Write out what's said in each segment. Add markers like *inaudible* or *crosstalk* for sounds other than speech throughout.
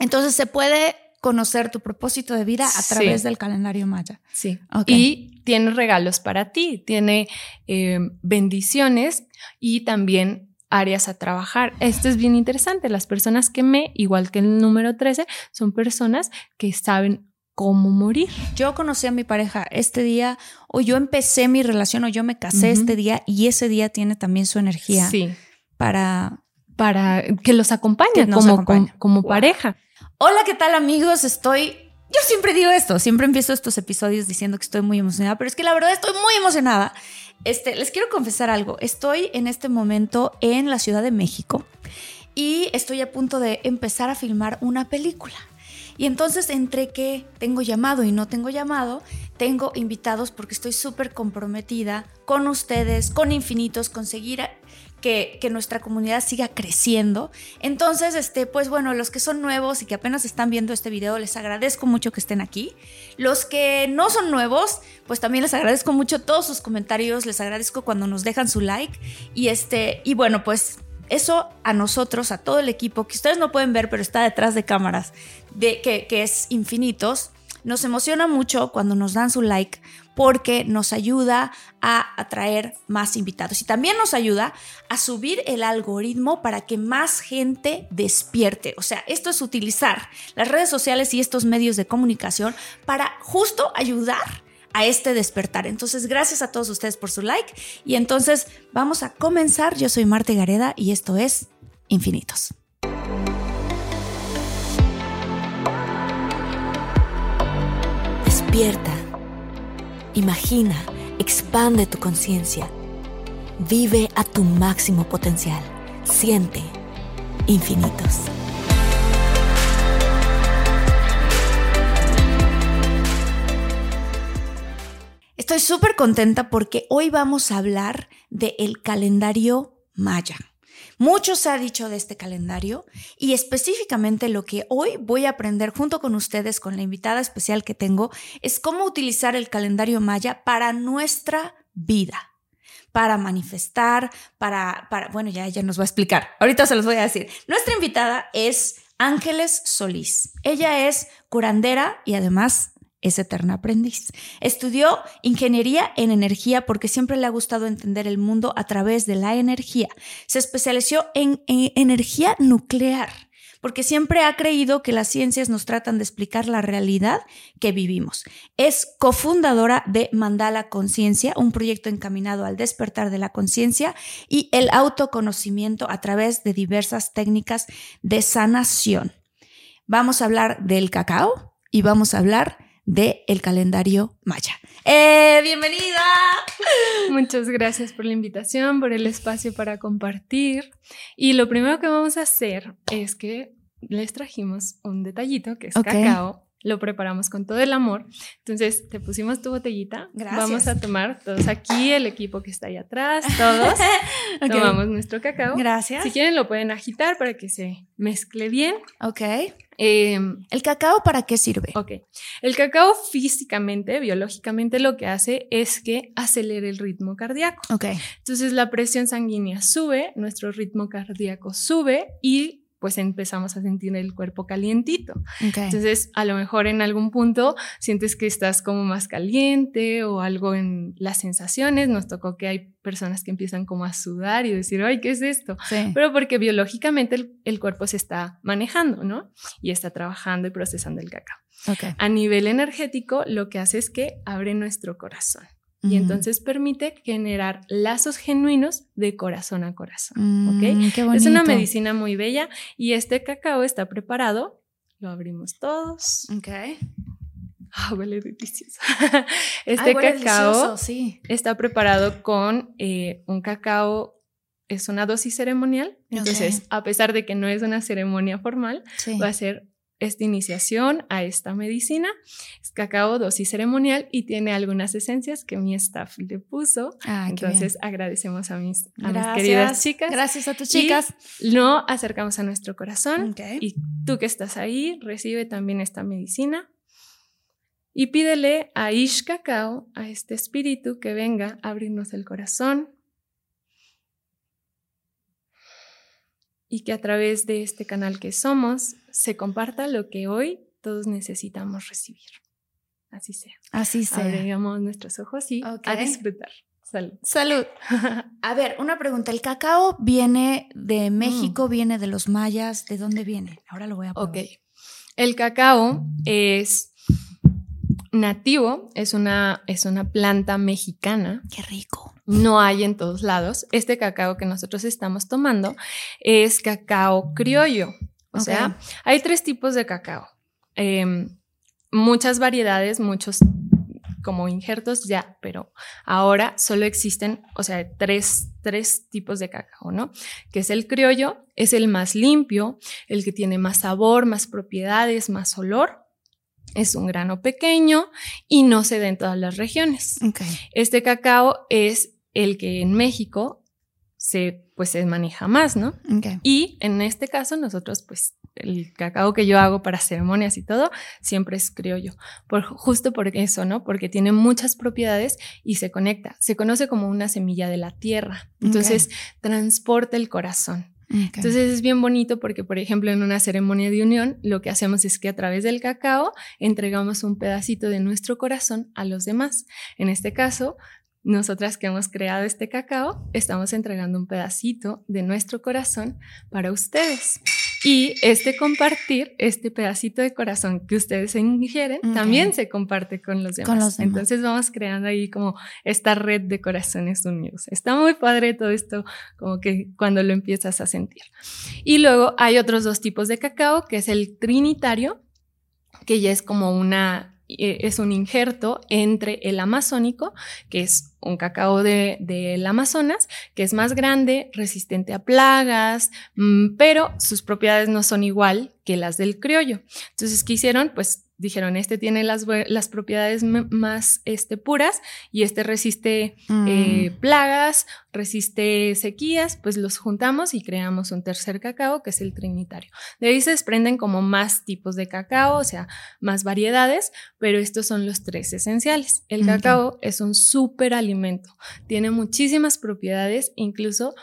Entonces se puede conocer tu propósito de vida a través Sí. del calendario maya. Sí. Y tiene regalos para ti, tiene eh, bendiciones y también áreas a trabajar. Esto es bien interesante. Las personas que me, igual que el número 13, son personas que saben cómo morir. Yo conocí a mi pareja este día, o yo empecé mi relación, o yo me casé este día, y ese día tiene también su energía Sí. para... Para que los acompañe Que como, como, como Wow. pareja. Hola, ¿qué tal amigos? Estoy... Yo siempre digo esto, siempre empiezo estos episodios diciendo que estoy muy emocionada, pero es que la verdad estoy muy emocionada. Este, les quiero confesar algo. Estoy en este momento en la Ciudad de México y estoy a punto de empezar a filmar una película. Y entonces entre que tengo llamado y no tengo llamado, tengo invitados porque estoy súper comprometida con ustedes, con infinitos, conseguir que, nuestra comunidad siga creciendo. Entonces, este, pues bueno, los que son nuevos y que apenas están viendo este video, les agradezco mucho que estén aquí. Los que no son nuevos, pues también les agradezco mucho todos sus comentarios, les agradezco cuando nos dejan su like. Y este, y bueno, pues eso a nosotros, a todo el equipo, que ustedes no pueden ver, pero está detrás de cámaras, de, que, que es infinitos, nos emociona mucho cuando nos dan su like porque nos ayuda a atraer más invitados y también nos ayuda a subir el algoritmo para que más gente despierte. O sea, esto es utilizar las redes sociales y estos medios de comunicación para justo ayudar a este despertar. Entonces, gracias a todos ustedes por su like y entonces vamos a comenzar. Yo soy Marte Gareda y esto es Infinitos. Despierta. Imagina, expande tu conciencia. Vive a tu máximo potencial. Siente infinitos. Estoy súper contenta porque hoy vamos a hablar del calendario maya. Mucho se ha dicho de este calendario y específicamente lo que hoy voy a aprender junto con ustedes, con la invitada especial que tengo, es cómo utilizar el calendario maya para nuestra vida para manifestar, para, bueno, ya ella nos va a explicar. Ahorita se los voy a decir. Nuestra invitada es Ángeles Solís. Ella es curandera y además es eterna aprendiz. Estudió ingeniería en energía porque siempre le ha gustado entender el mundo a través de la energía. Se especializó en, en energía nuclear porque siempre ha creído que las ciencias nos tratan de explicar la realidad que vivimos. Es cofundadora de Mandala Conciencia, un proyecto encaminado al despertar de la conciencia y el autoconocimiento a través de diversas técnicas de sanación. Vamos a hablar del cacao y vamos a hablar del el calendario maya. ¡Eh, ¡Bienvenida! Muchas gracias por la invitación, por el espacio para compartir. Y lo primero que vamos a hacer es que les trajimos un detallito que es cacao. Lo preparamos con todo el amor. Entonces, te pusimos tu botellita. Gracias. Vamos a tomar todos aquí, el equipo que está ahí atrás, todos. *laughs* Ok. Tomamos nuestro cacao. Gracias. Si quieren, lo pueden agitar para que se mezcle bien. Ok. Eh, ¿El cacao para qué sirve? Ok. El cacao físicamente, biológicamente, lo que hace es que acelere el ritmo cardíaco. Ok. Entonces la presión sanguínea sube, nuestro ritmo cardíaco sube y pues empezamos a sentir el cuerpo calientito. Ok. Entonces a lo mejor en algún punto sientes que estás como más caliente o algo en las sensaciones. Nos tocó que hay personas que empiezan como a sudar y decir, ay, ¿qué es esto? Sí. Pero porque biológicamente el, el cuerpo se está manejando, ¿no? Y está trabajando y procesando el cacao. A nivel energético, lo que hace es que abre nuestro corazón. Y entonces permite generar lazos genuinos de corazón a corazón. Mm, ¿ok? qué Es una medicina muy bella y este cacao está preparado. Lo abrimos todos. Ok. Ah, huele delicioso. *laughs* Este Ay, huele cacao delicioso, sí. está preparado con eh, un cacao, es una dosis ceremonial. Entonces, a pesar de que no es una ceremonia formal, Sí. va a ser esta iniciación a esta medicina. Es cacao dosis ceremonial y tiene algunas esencias que mi staff le puso. Qué Entonces, agradecemos a mis, a mis queridas chicas. Gracias a tus Y chicas. Lo acercamos a nuestro corazón. Y tú que estás ahí, recibe también esta medicina. Y pídele a Ish Cacao, a este espíritu, que venga a abrirnos el corazón. Y que a través de este canal que somos se comparta lo que hoy todos necesitamos recibir. Así sea. Así sea. Abrigamos nuestros ojos y a disfrutar. Salud. Salud. *laughs* A ver, una pregunta. ¿El cacao viene de México, viene de los mayas? ¿De dónde viene? Ahora lo voy a probar. Ok. El cacao es nativo, es una, es una planta mexicana. Qué rico. No hay en todos lados. Este cacao que nosotros estamos tomando es cacao criollo. O sea, hay tres tipos de cacao. Em, muchas variedades, muchos como injertos ya, pero ahora solo existen, o sea, tres, tres tipos de cacao, ¿no? Que es el criollo, es el más limpio, el que tiene más sabor, más propiedades, más olor. Es un grano pequeño y no se da en todas las regiones. Este cacao es el que en México se, pues, se maneja más, ¿no? Y en este caso nosotros, pues, el cacao que yo hago para ceremonias y todo, siempre es criollo. Por, justo por eso, ¿no? Porque tiene muchas propiedades y se conecta. Se conoce como una semilla de la tierra. Entonces, transporta el corazón. Entonces es bien bonito porque, por ejemplo, en una ceremonia de unión, lo que hacemos es que a través del cacao entregamos un pedacito de nuestro corazón a los demás. En este caso, nosotras que hemos creado este cacao, estamos entregando un pedacito de nuestro corazón para ustedes. Y este compartir, este pedacito de corazón que ustedes ingieren, también se comparte con los demás. Con los demás. Entonces vamos creando ahí como esta red de corazones unidos. Está muy padre todo esto, como que cuando lo empiezas a sentir. Y luego hay otros dos tipos de cacao, que es el trinitario, que ya es como una, es un injerto entre el amazónico, que es un cacao de- del Amazonas, que es más grande, resistente a plagas, mm, pero sus propiedades no son igual que las del criollo. Entonces, ¿qué hicieron? Pues dijeron, este tiene las, las propiedades más este, puras y este resiste Mm. eh, plagas, resiste sequías, pues los juntamos y creamos un tercer cacao que es el trinitario. De ahí se desprenden como más tipos de cacao, o sea, más variedades, pero estos son los tres esenciales. El cacao es un súper alimento, tiene muchísimas propiedades, incluso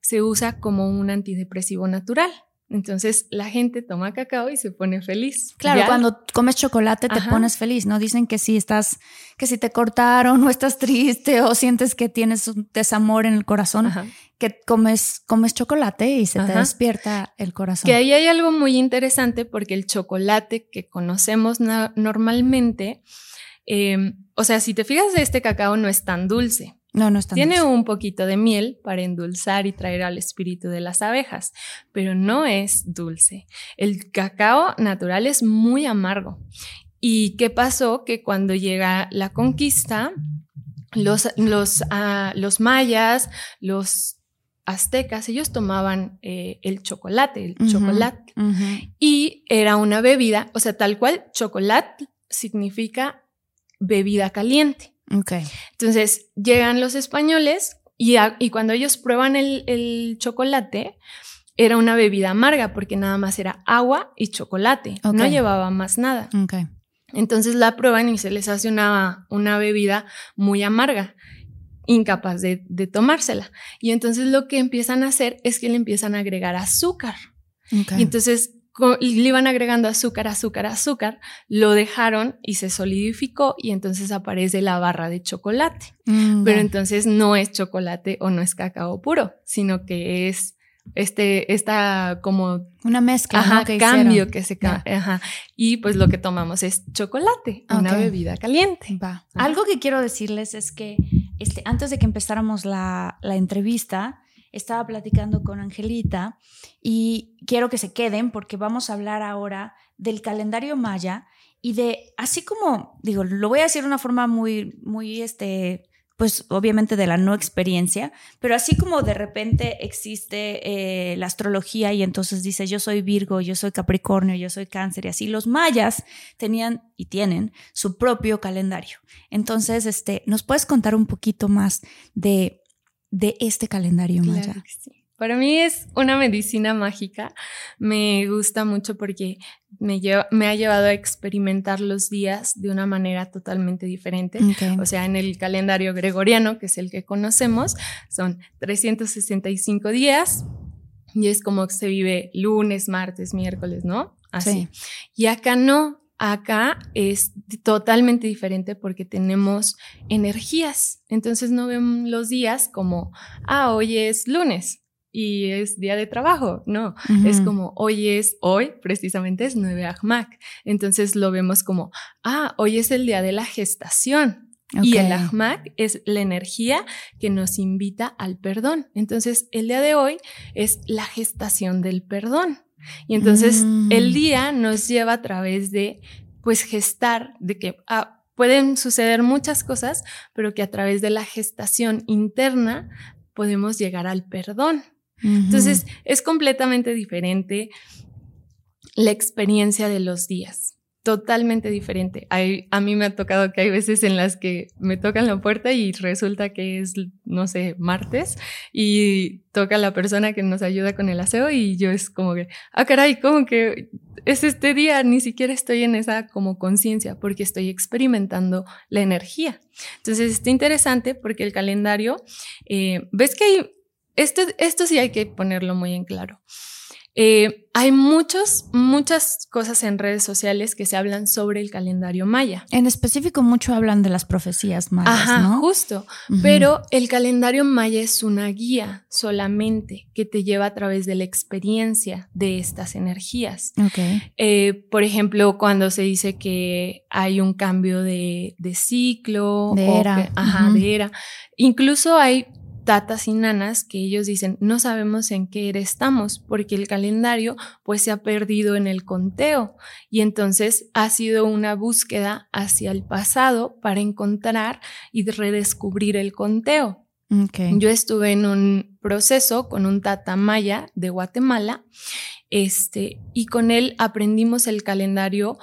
se usa como un antidepresivo natural. Entonces la gente toma cacao y se pone feliz. Claro, Ya- cuando comes chocolate te Ajá. pones feliz, ¿no? Dicen que si estás, que si te cortaron *laughs* o estás triste o sientes que tienes un desamor en el corazón, Ajá. que comes, comes chocolate y se te despierta el corazón. Que ahí hay algo muy interesante porque el chocolate que conocemos normalmente, eh, o sea, si te fijas, este cacao no es tan dulce. No, no Tiene un poquito de miel para endulzar y traer al espíritu de las abejas, pero no es dulce. El cacao natural es muy amargo. ¿Y qué pasó? Que cuando llega la conquista, los, los, ah, los mayas, los aztecas, ellos tomaban eh, el chocolate, el chocolate. Y era una bebida, o sea, tal cual, chocolate significa bebida caliente. Ok. Entonces llegan los españoles y, a- y cuando ellos prueban el, el chocolate, era una bebida amarga porque nada más era agua y chocolate, Ok. no llevaba más nada. Ok. Entonces la prueban y se les hace una, una bebida muy amarga, incapaz de, de tomársela. Y entonces lo que empiezan a hacer es que le empiezan a agregar azúcar. Y entonces le iban agregando azúcar, azúcar, azúcar, lo dejaron y se solidificó y entonces aparece la barra de chocolate. Mm, Pero entonces no es chocolate o no es cacao puro, sino que es este, esta como una mezcla, ajá, ¿no? cambio que se ajá. Y pues lo que tomamos es chocolate, una bebida caliente. Va. Algo que quiero decirles es que este, antes de que empezáramos la, la entrevista, estaba platicando con Angelita y quiero que se queden porque vamos a hablar ahora del calendario maya y de, así como, digo, lo voy a decir de una forma muy, muy, este, pues obviamente de la no experiencia, pero así como de repente existe eh, la astrología y entonces dice yo soy Virgo, yo soy Capricornio, yo soy Cáncer y así, los mayas tenían y tienen su propio calendario. Entonces, este, ¿nos puedes contar un poquito más de, de este calendario maya? Para mí es una medicina mágica. Me gusta mucho porque me, me ha llevado a experimentar los días de una manera totalmente diferente. O sea, en el calendario gregoriano, que es el que conocemos, son 365 días y es como que se vive lunes, martes, miércoles, ¿no? Así. Y acá no, Acá es totalmente diferente porque tenemos energías. Entonces no ven los días como, ah, hoy es lunes, y es día de trabajo, no, es como hoy es, hoy precisamente es 9 Ahmak, entonces lo vemos como, ah, hoy es el día de la gestación. Y el Ahmak es la energía que nos invita al perdón. Entonces, el día de hoy es la gestación del perdón. Y entonces el mm. día nos lleva a través de, pues, gestar, de que ah, pueden suceder muchas cosas, pero que a través de la gestación interna podemos llegar al perdón. Entonces, es completamente diferente la experiencia de los días. Totalmente diferente. a mí me ha tocado que hay veces en las que me tocan la puerta y resulta que es, no sé, martes y toca la persona que nos ayuda con el aseo y yo es como que, ah, caray, como que es este día, ni siquiera estoy en esa como conciencia porque estoy experimentando la energía. Entonces, está interesante porque el calendario, eh, ves que hay esto, esto sí hay que ponerlo muy en claro. Eh, hay muchos, muchas cosas en redes sociales que se hablan sobre el calendario maya. En específico, mucho hablan de las profecías mayas, Ajá, justo. Pero el calendario maya es una guía solamente que te lleva a través de la experiencia de estas energías. Okay. Eh, por ejemplo, cuando se dice que hay un cambio de, ciclo, de era. ajá, de era. Incluso hay tatas y nanas que ellos dicen, no sabemos en qué era estamos, porque el calendario pues se ha perdido en el conteo y entonces ha sido una búsqueda hacia el pasado para encontrar y redescubrir el conteo. Yo estuve en un proceso con un tata maya de Guatemala este, y con él aprendimos el calendario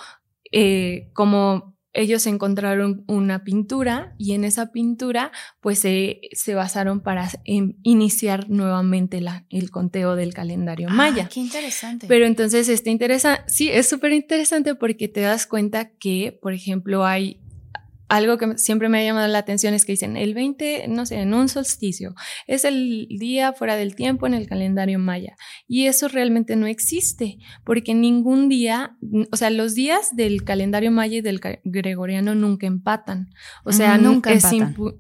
eh, como ellos encontraron una pintura y en esa pintura pues se, basaron para iniciar nuevamente la, el conteo del calendario ah, maya. Qué interesante. Pero entonces este interesa, sí, es súper interesante porque te das cuenta que, por ejemplo, hay algo que siempre me ha llamado la atención es que dicen el 20, no sé, en un solsticio, es el día fuera del tiempo en el calendario maya. Y eso realmente no existe, porque ningún día, o sea, los días del calendario maya y del gregoriano nunca empatan. O sea, nunca es,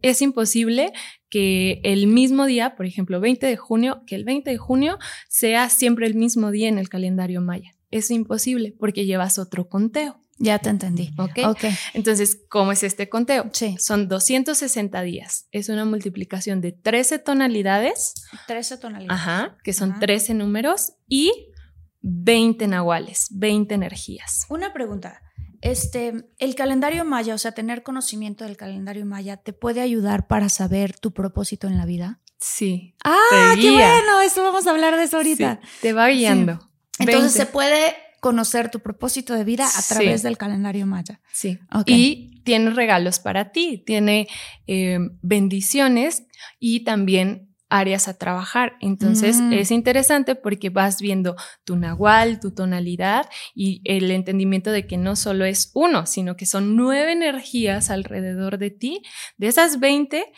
es imposible que el mismo día, por ejemplo, 20 de junio, que el 20 de junio sea siempre el mismo día en el calendario maya. Es imposible porque llevas otro conteo. Ya te entendí. ¿Ok? Entonces, ¿cómo es este conteo? Sí. Son 260 días. Es una multiplicación de 13 tonalidades. 13 tonalidades. Ajá, que son 13 números y 20 nahuales, 20 energías. Una pregunta. Este, el calendario maya, o sea, tener conocimiento del calendario maya, ¿te puede ayudar para saber tu propósito en la vida? Sí. Ah, qué bueno, eso vamos a hablar de eso ahorita. te va guiando. Entonces se puede conocer tu propósito de vida a través del calendario maya. Sí. Y tiene regalos para ti, tiene eh, bendiciones y también áreas a trabajar. Entonces mm. es interesante porque vas viendo tu nahual, tu tonalidad y el entendimiento de que no solo es uno, sino que son nueve energías alrededor de ti. De esas 20,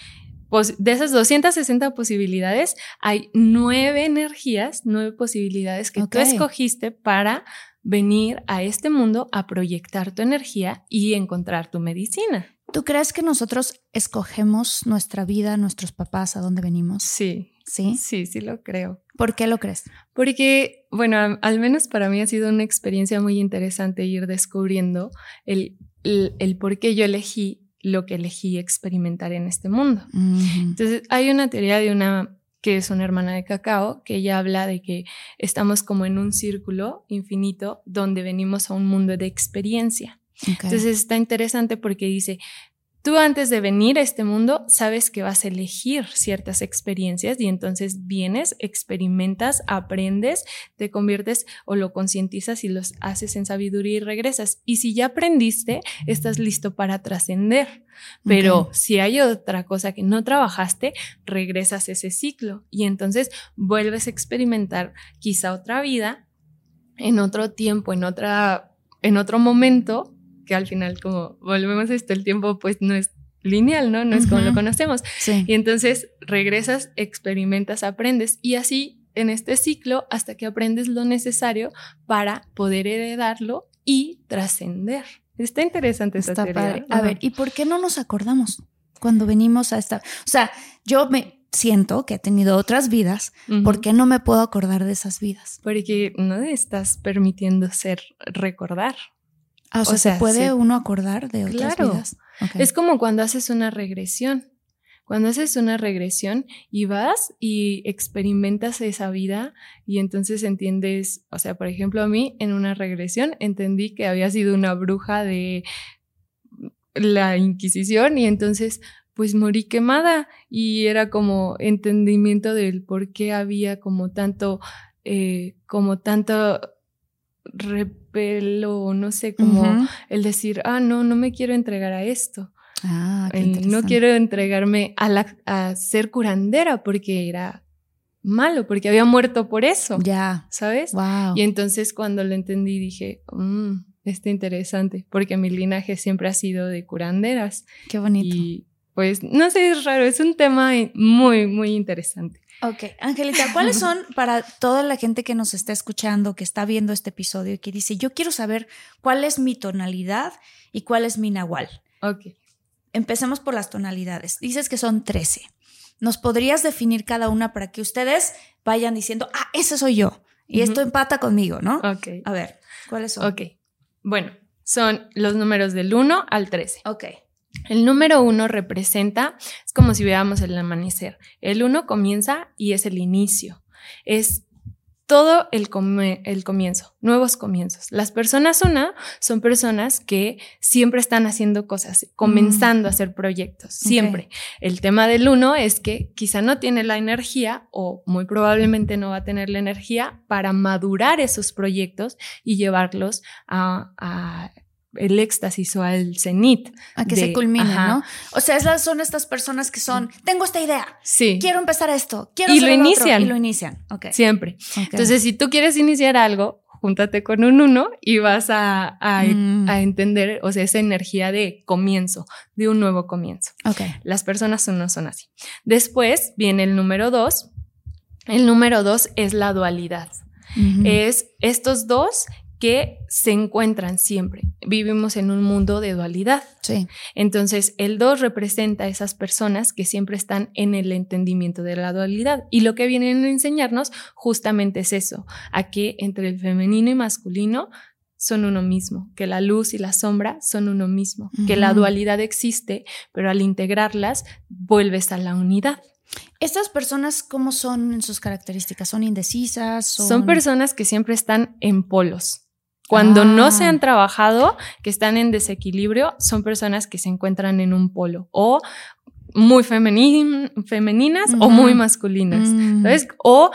de esas 260 posibilidades, hay nueve energías, nueve posibilidades que tú escogiste para venir a este mundo a proyectar tu energía y encontrar tu medicina. ¿Tú crees que nosotros escogemos nuestra vida, nuestros papás, a dónde venimos? Sí. Sí. Sí, sí lo creo. ¿Por qué lo crees? Porque, bueno, al, menos para mí ha sido una experiencia muy interesante ir descubriendo el, el, el por qué yo elegí lo que elegí experimentar en este mundo. Entonces, hay una teoría de una que es una hermana de cacao, que ella habla de que estamos como en un círculo infinito donde venimos a un mundo de experiencia. Entonces está interesante porque dice, tú antes de venir a este mundo sabes que vas a elegir ciertas experiencias y entonces vienes, experimentas, aprendes, te conviertes o lo concientizas y los haces en sabiduría y regresas. Y si ya aprendiste, estás listo para trascender. Pero si hay otra cosa que no trabajaste, regresas a ese ciclo y entonces vuelves a experimentar quizá otra vida en otro tiempo, en otra en otro momento, que al final como volvemos a esto, el tiempo pues no es lineal, ¿no? No es como lo conocemos. Sí. Y entonces regresas, experimentas, aprendes y así en este ciclo hasta que aprendes lo necesario para poder heredarlo y trascender. Está interesante esta Está teoría. padre. A ver, ¿y por qué no nos acordamos cuando venimos a esta? O sea, yo me siento que he tenido otras vidas. Ujú. ¿Por qué no me puedo acordar de esas vidas? Porque no estás permitiendo ser recordar. Ah, o sea, ¿se puede sí. uno acordar de otras Claro. vidas? Ok. Es como cuando haces una regresión. Cuando haces una regresión y vas y experimentas esa vida y entonces entiendes, o sea, por ejemplo, a mí en una regresión entendí que había sido una bruja de la Inquisición y entonces pues morí quemada y era como entendimiento del por qué había como tanto, eh, como tanto repelo, no sé, como el decir, ah, no, no me quiero entregar a esto. Ah, qué El no quiero entregarme a, la, a ser curandera porque era malo, porque había muerto por eso, Ya. ¿sabes? Wow. Y entonces cuando lo entendí dije, mmm, está interesante, porque mi linaje siempre ha sido de curanderas. Qué bonito. Y pues, no sé, es raro, es un tema muy, muy interesante. Ok, Angelita, ¿cuáles son *laughs* para toda la gente que nos está escuchando, que está viendo este episodio y que dice, yo quiero saber cuál es mi tonalidad y cuál es mi nahual? Ok. Empecemos por las tonalidades. Dices que son 13. ¿Nos podrías definir cada una para que ustedes vayan diciendo, ah, ese soy yo? Y esto empata conmigo, ¿no? Ok. A ver, ¿cuáles son? Ok. Bueno, son los números del 1 al 13. Ok. El número uno representa, es como si veamos el amanecer. El uno comienza y es el inicio. Es todo el, come- el comienzo, nuevos comienzos. Las personas una son personas que siempre están haciendo cosas, comenzando a hacer proyectos, siempre. El tema del uno es que quizá no tiene la energía o muy probablemente no va a tener la energía para madurar esos proyectos y llevarlos a, a el éxtasis o al cenit. A que de- se culminen, ajá. ¿no? O sea, esas son estas personas que son, tengo esta idea, Sí, quiero empezar esto, quiero Y hacer lo el otro", inician. y lo inician. Siempre. Entonces, si tú quieres iniciar algo, júntate con un uno y vas a, a- Mm. a entender, o sea, esa energía de comienzo, de un nuevo comienzo. ok. Las personas uno son así. Después viene el número dos. El número dos es la dualidad. Es estos dos que se encuentran siempre. Vivimos en un mundo de dualidad. sí. Entonces, el 2 representa a esas personas que siempre están en el entendimiento de la dualidad. Y lo que vienen a enseñarnos justamente es eso, a que entre el femenino y masculino son uno mismo, que la luz y la sombra son uno mismo, que la dualidad existe, pero al integrarlas vuelves a la unidad. ¿Estas personas cómo son en sus características? ¿Son indecisas? Son, Son personas que siempre están en polos. Cuando no se Ah. han trabajado, que están en desequilibrio, son personas que se encuentran en un polo o muy femenin- femeninas o Ujú. muy masculinas, Mm. ¿sabes? O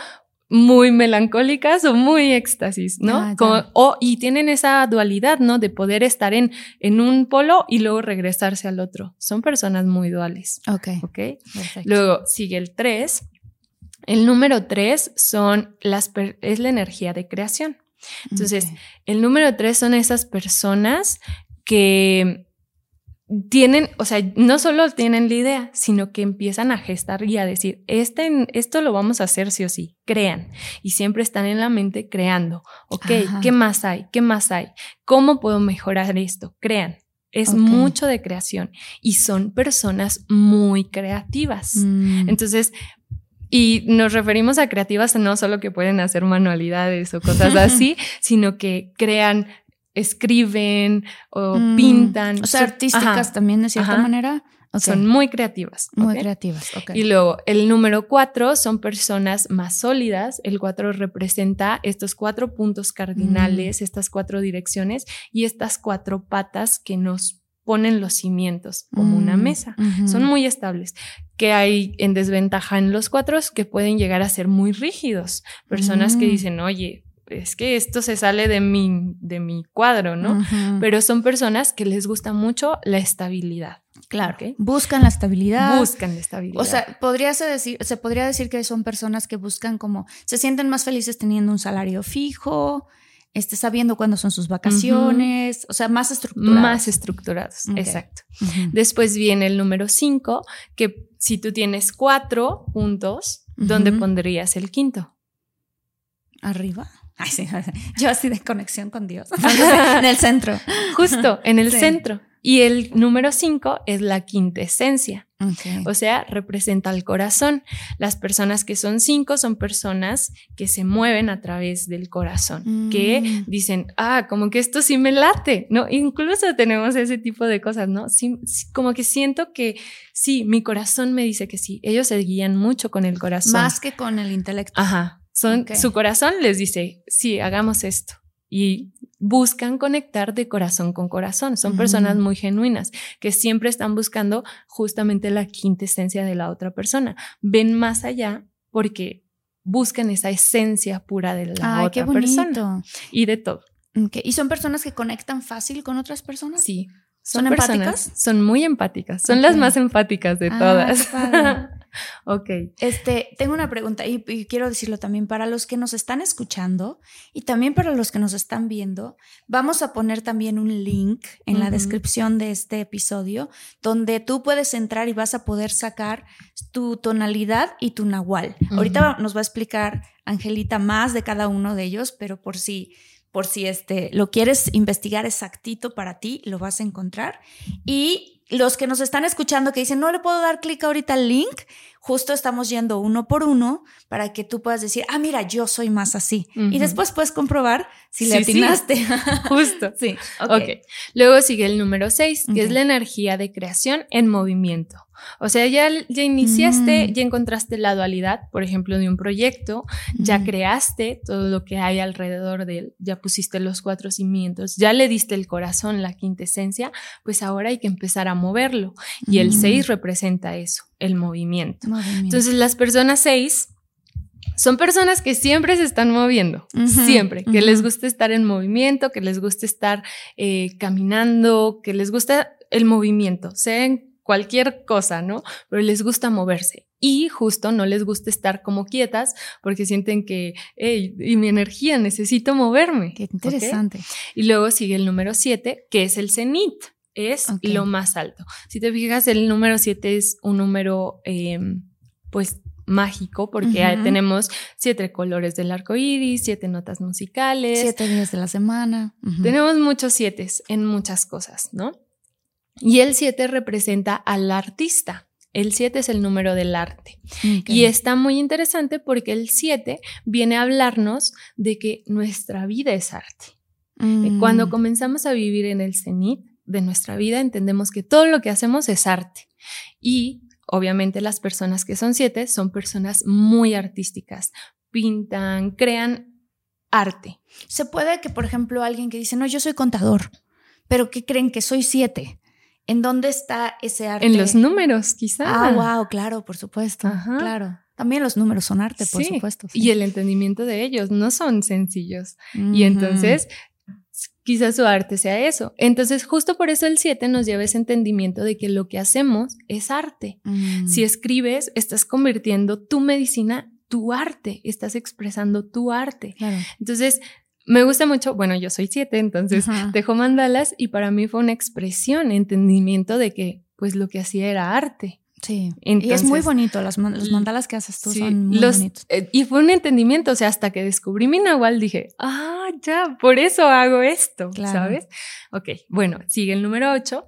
muy melancólicas o muy éxtasis, ¿no? Ah. Como- o, y tienen esa dualidad, ¿no? De poder estar en, en un polo y luego regresarse al otro. Son personas muy duales, Ok, ¿ok? perfecto. Luego sigue el 3. El número 3 son las es la energía de creación. Entonces, el número 3 son esas personas que tienen, o sea, no solo tienen la idea, sino que empiezan a gestar y a decir, este, esto lo vamos a hacer sí o sí, crean. Y siempre están en la mente creando. Ok, Ajá. ¿qué más hay? ¿Qué más hay? ¿Cómo puedo mejorar esto? Crean. Es mucho de creación y son personas muy creativas. Mm. Entonces, Y nos referimos a creativas no solo que pueden hacer manualidades o cosas *laughs* así, sino que crean, escriben o Mm, pintan. O sea, artísticas ajá, también de cierta ajá. manera. Son muy creativas. muy creativas. ok. Y luego, el número cuatro son personas más sólidas. El cuatro representa estos cuatro puntos cardinales, estas cuatro direcciones y estas cuatro patas que nos ponen los cimientos como una Mm, mesa. Son muy estables. Que hay en desventaja en los cuatro que pueden llegar a ser muy rígidos. Personas que Mm. dicen, oye, es que esto se sale de mi, de mi cuadro, ¿no? Pero son personas que les gusta mucho la estabilidad. claro, ¿ok? buscan la estabilidad. Buscan la estabilidad. O sea, podría se decir, se podría decir que son personas que buscan como, se sienten más felices teniendo un salario fijo, este, sabiendo cuándo son sus vacaciones, o sea, más estructurados. más estructurados. Exacto. Después viene el número 5, que si tú tienes cuatro puntos, ¿dónde pondrías el quinto? Arriba. Ay, sí. *laughs* Yo así de conexión con Dios. *laughs* *laughs* en el centro. Justo, en el Sí. centro. Y el número 5 es la quintesencia, Ok. o sea, representa el corazón. Las personas que son cinco son personas que se mueven a través del corazón, que Mm. dicen, ah, como que esto sí me late, ¿no? Incluso tenemos ese tipo de cosas, ¿no? Sí, como que siento que sí, mi corazón me dice que sí. Ellos se guían mucho con el corazón. Más que con el intelecto. Ajá. Son, Ok. Su corazón les dice, sí, hagamos esto. Y buscan conectar de corazón con corazón. Son personas muy genuinas que siempre están buscando justamente la quintesencia de la otra persona. Ven más allá porque buscan esa esencia pura de la Ay, otra qué persona y de todo. ¿Y son personas que conectan fácil con otras personas? Sí. ¿Son empáticas? Son muy empáticas. Son las más empáticas de Ah, todas. *laughs* ok. Este, tengo una pregunta y, y quiero decirlo también para los que nos están escuchando y también para los que nos están viendo. Vamos a poner también un link en la descripción de este episodio donde tú puedes entrar y vas a poder sacar tu tonalidad y tu nahual. Ahorita nos va a explicar Angelita más de cada uno de ellos, pero por si por si este lo quieres investigar exactito para ti, lo vas a encontrar. Y los que nos están escuchando que dicen, no le puedo dar clic ahorita al link, justo estamos yendo uno por uno para que tú puedas decir, ah, mira, yo soy más así. Y después puedes comprobar si le sí. atinaste. *laughs* Justo. sí, Ok. Luego sigue el número 6, que es la energía de creación en movimiento. O sea, ya, ya iniciaste, Mm. ya encontraste la dualidad, por ejemplo, de un proyecto, ya creaste todo lo que hay alrededor de él, ya pusiste los cuatro cimientos, ya le diste el corazón, la quintesencia, pues ahora hay que empezar a moverlo. Y el Mm. 6 representa eso, el movimiento. Movimiento. Entonces, las personas 6 son personas que siempre se están moviendo, siempre, que les gusta estar en movimiento, que les gusta estar eh, caminando, que les gusta el movimiento, sea en cualquier cosa, ¿no? Pero les gusta moverse. Y justo no les gusta estar como quietas porque sienten que, hey, y mi energía, necesito moverme. Qué interesante. Y luego sigue el número 7, que es el cenit. Es Ok. lo más alto. Si te fijas, el número 7 es un número, eh, pues, mágico, porque ahí Ujú. tenemos siete colores del arco iris, siete notas musicales. Siete días de la semana. Tenemos muchos siete en muchas cosas, ¿no? Y el 7 representa al artista. El 7 es el número del arte. Ok. Y está muy interesante porque el 7 viene a hablarnos de que nuestra vida es arte. Eh, Mm. Cuando comenzamos a vivir en el cenit de nuestra vida, entendemos que todo lo que hacemos es arte. Y obviamente las personas que son siete son personas muy artísticas. Pintan, crean arte. Se puede que, por ejemplo, alguien que dice, no, yo soy contador, pero que creen que soy siete. ¿En dónde está ese arte? En los números, quizá. Ah, wow, claro, por supuesto. Ajá. Claro. También los números son arte, por Sí, supuesto. sí. Y el entendimiento de ellos no son sencillos. Y entonces, quizás su arte sea eso. Entonces, justo por eso el 7 nos lleva ese entendimiento de que lo que hacemos es arte. Mm. Si escribes, estás convirtiendo tu medicina, tu arte, estás expresando tu arte. Claro. Entonces, me gusta mucho, bueno, yo soy 7, entonces Ajá. dejo mandalas y para mí fue una expresión, entendimiento de que pues lo que hacía era arte. Sí. y es muy bonito. Las los mandalas que haces tú Sí, son muy los- bonitos. eh, y fue un entendimiento, o sea, hasta que descubrí mi nahual dije, ah, ya, por eso hago esto, Claro. ¿sabes? Ok, bueno, sigue el número 8.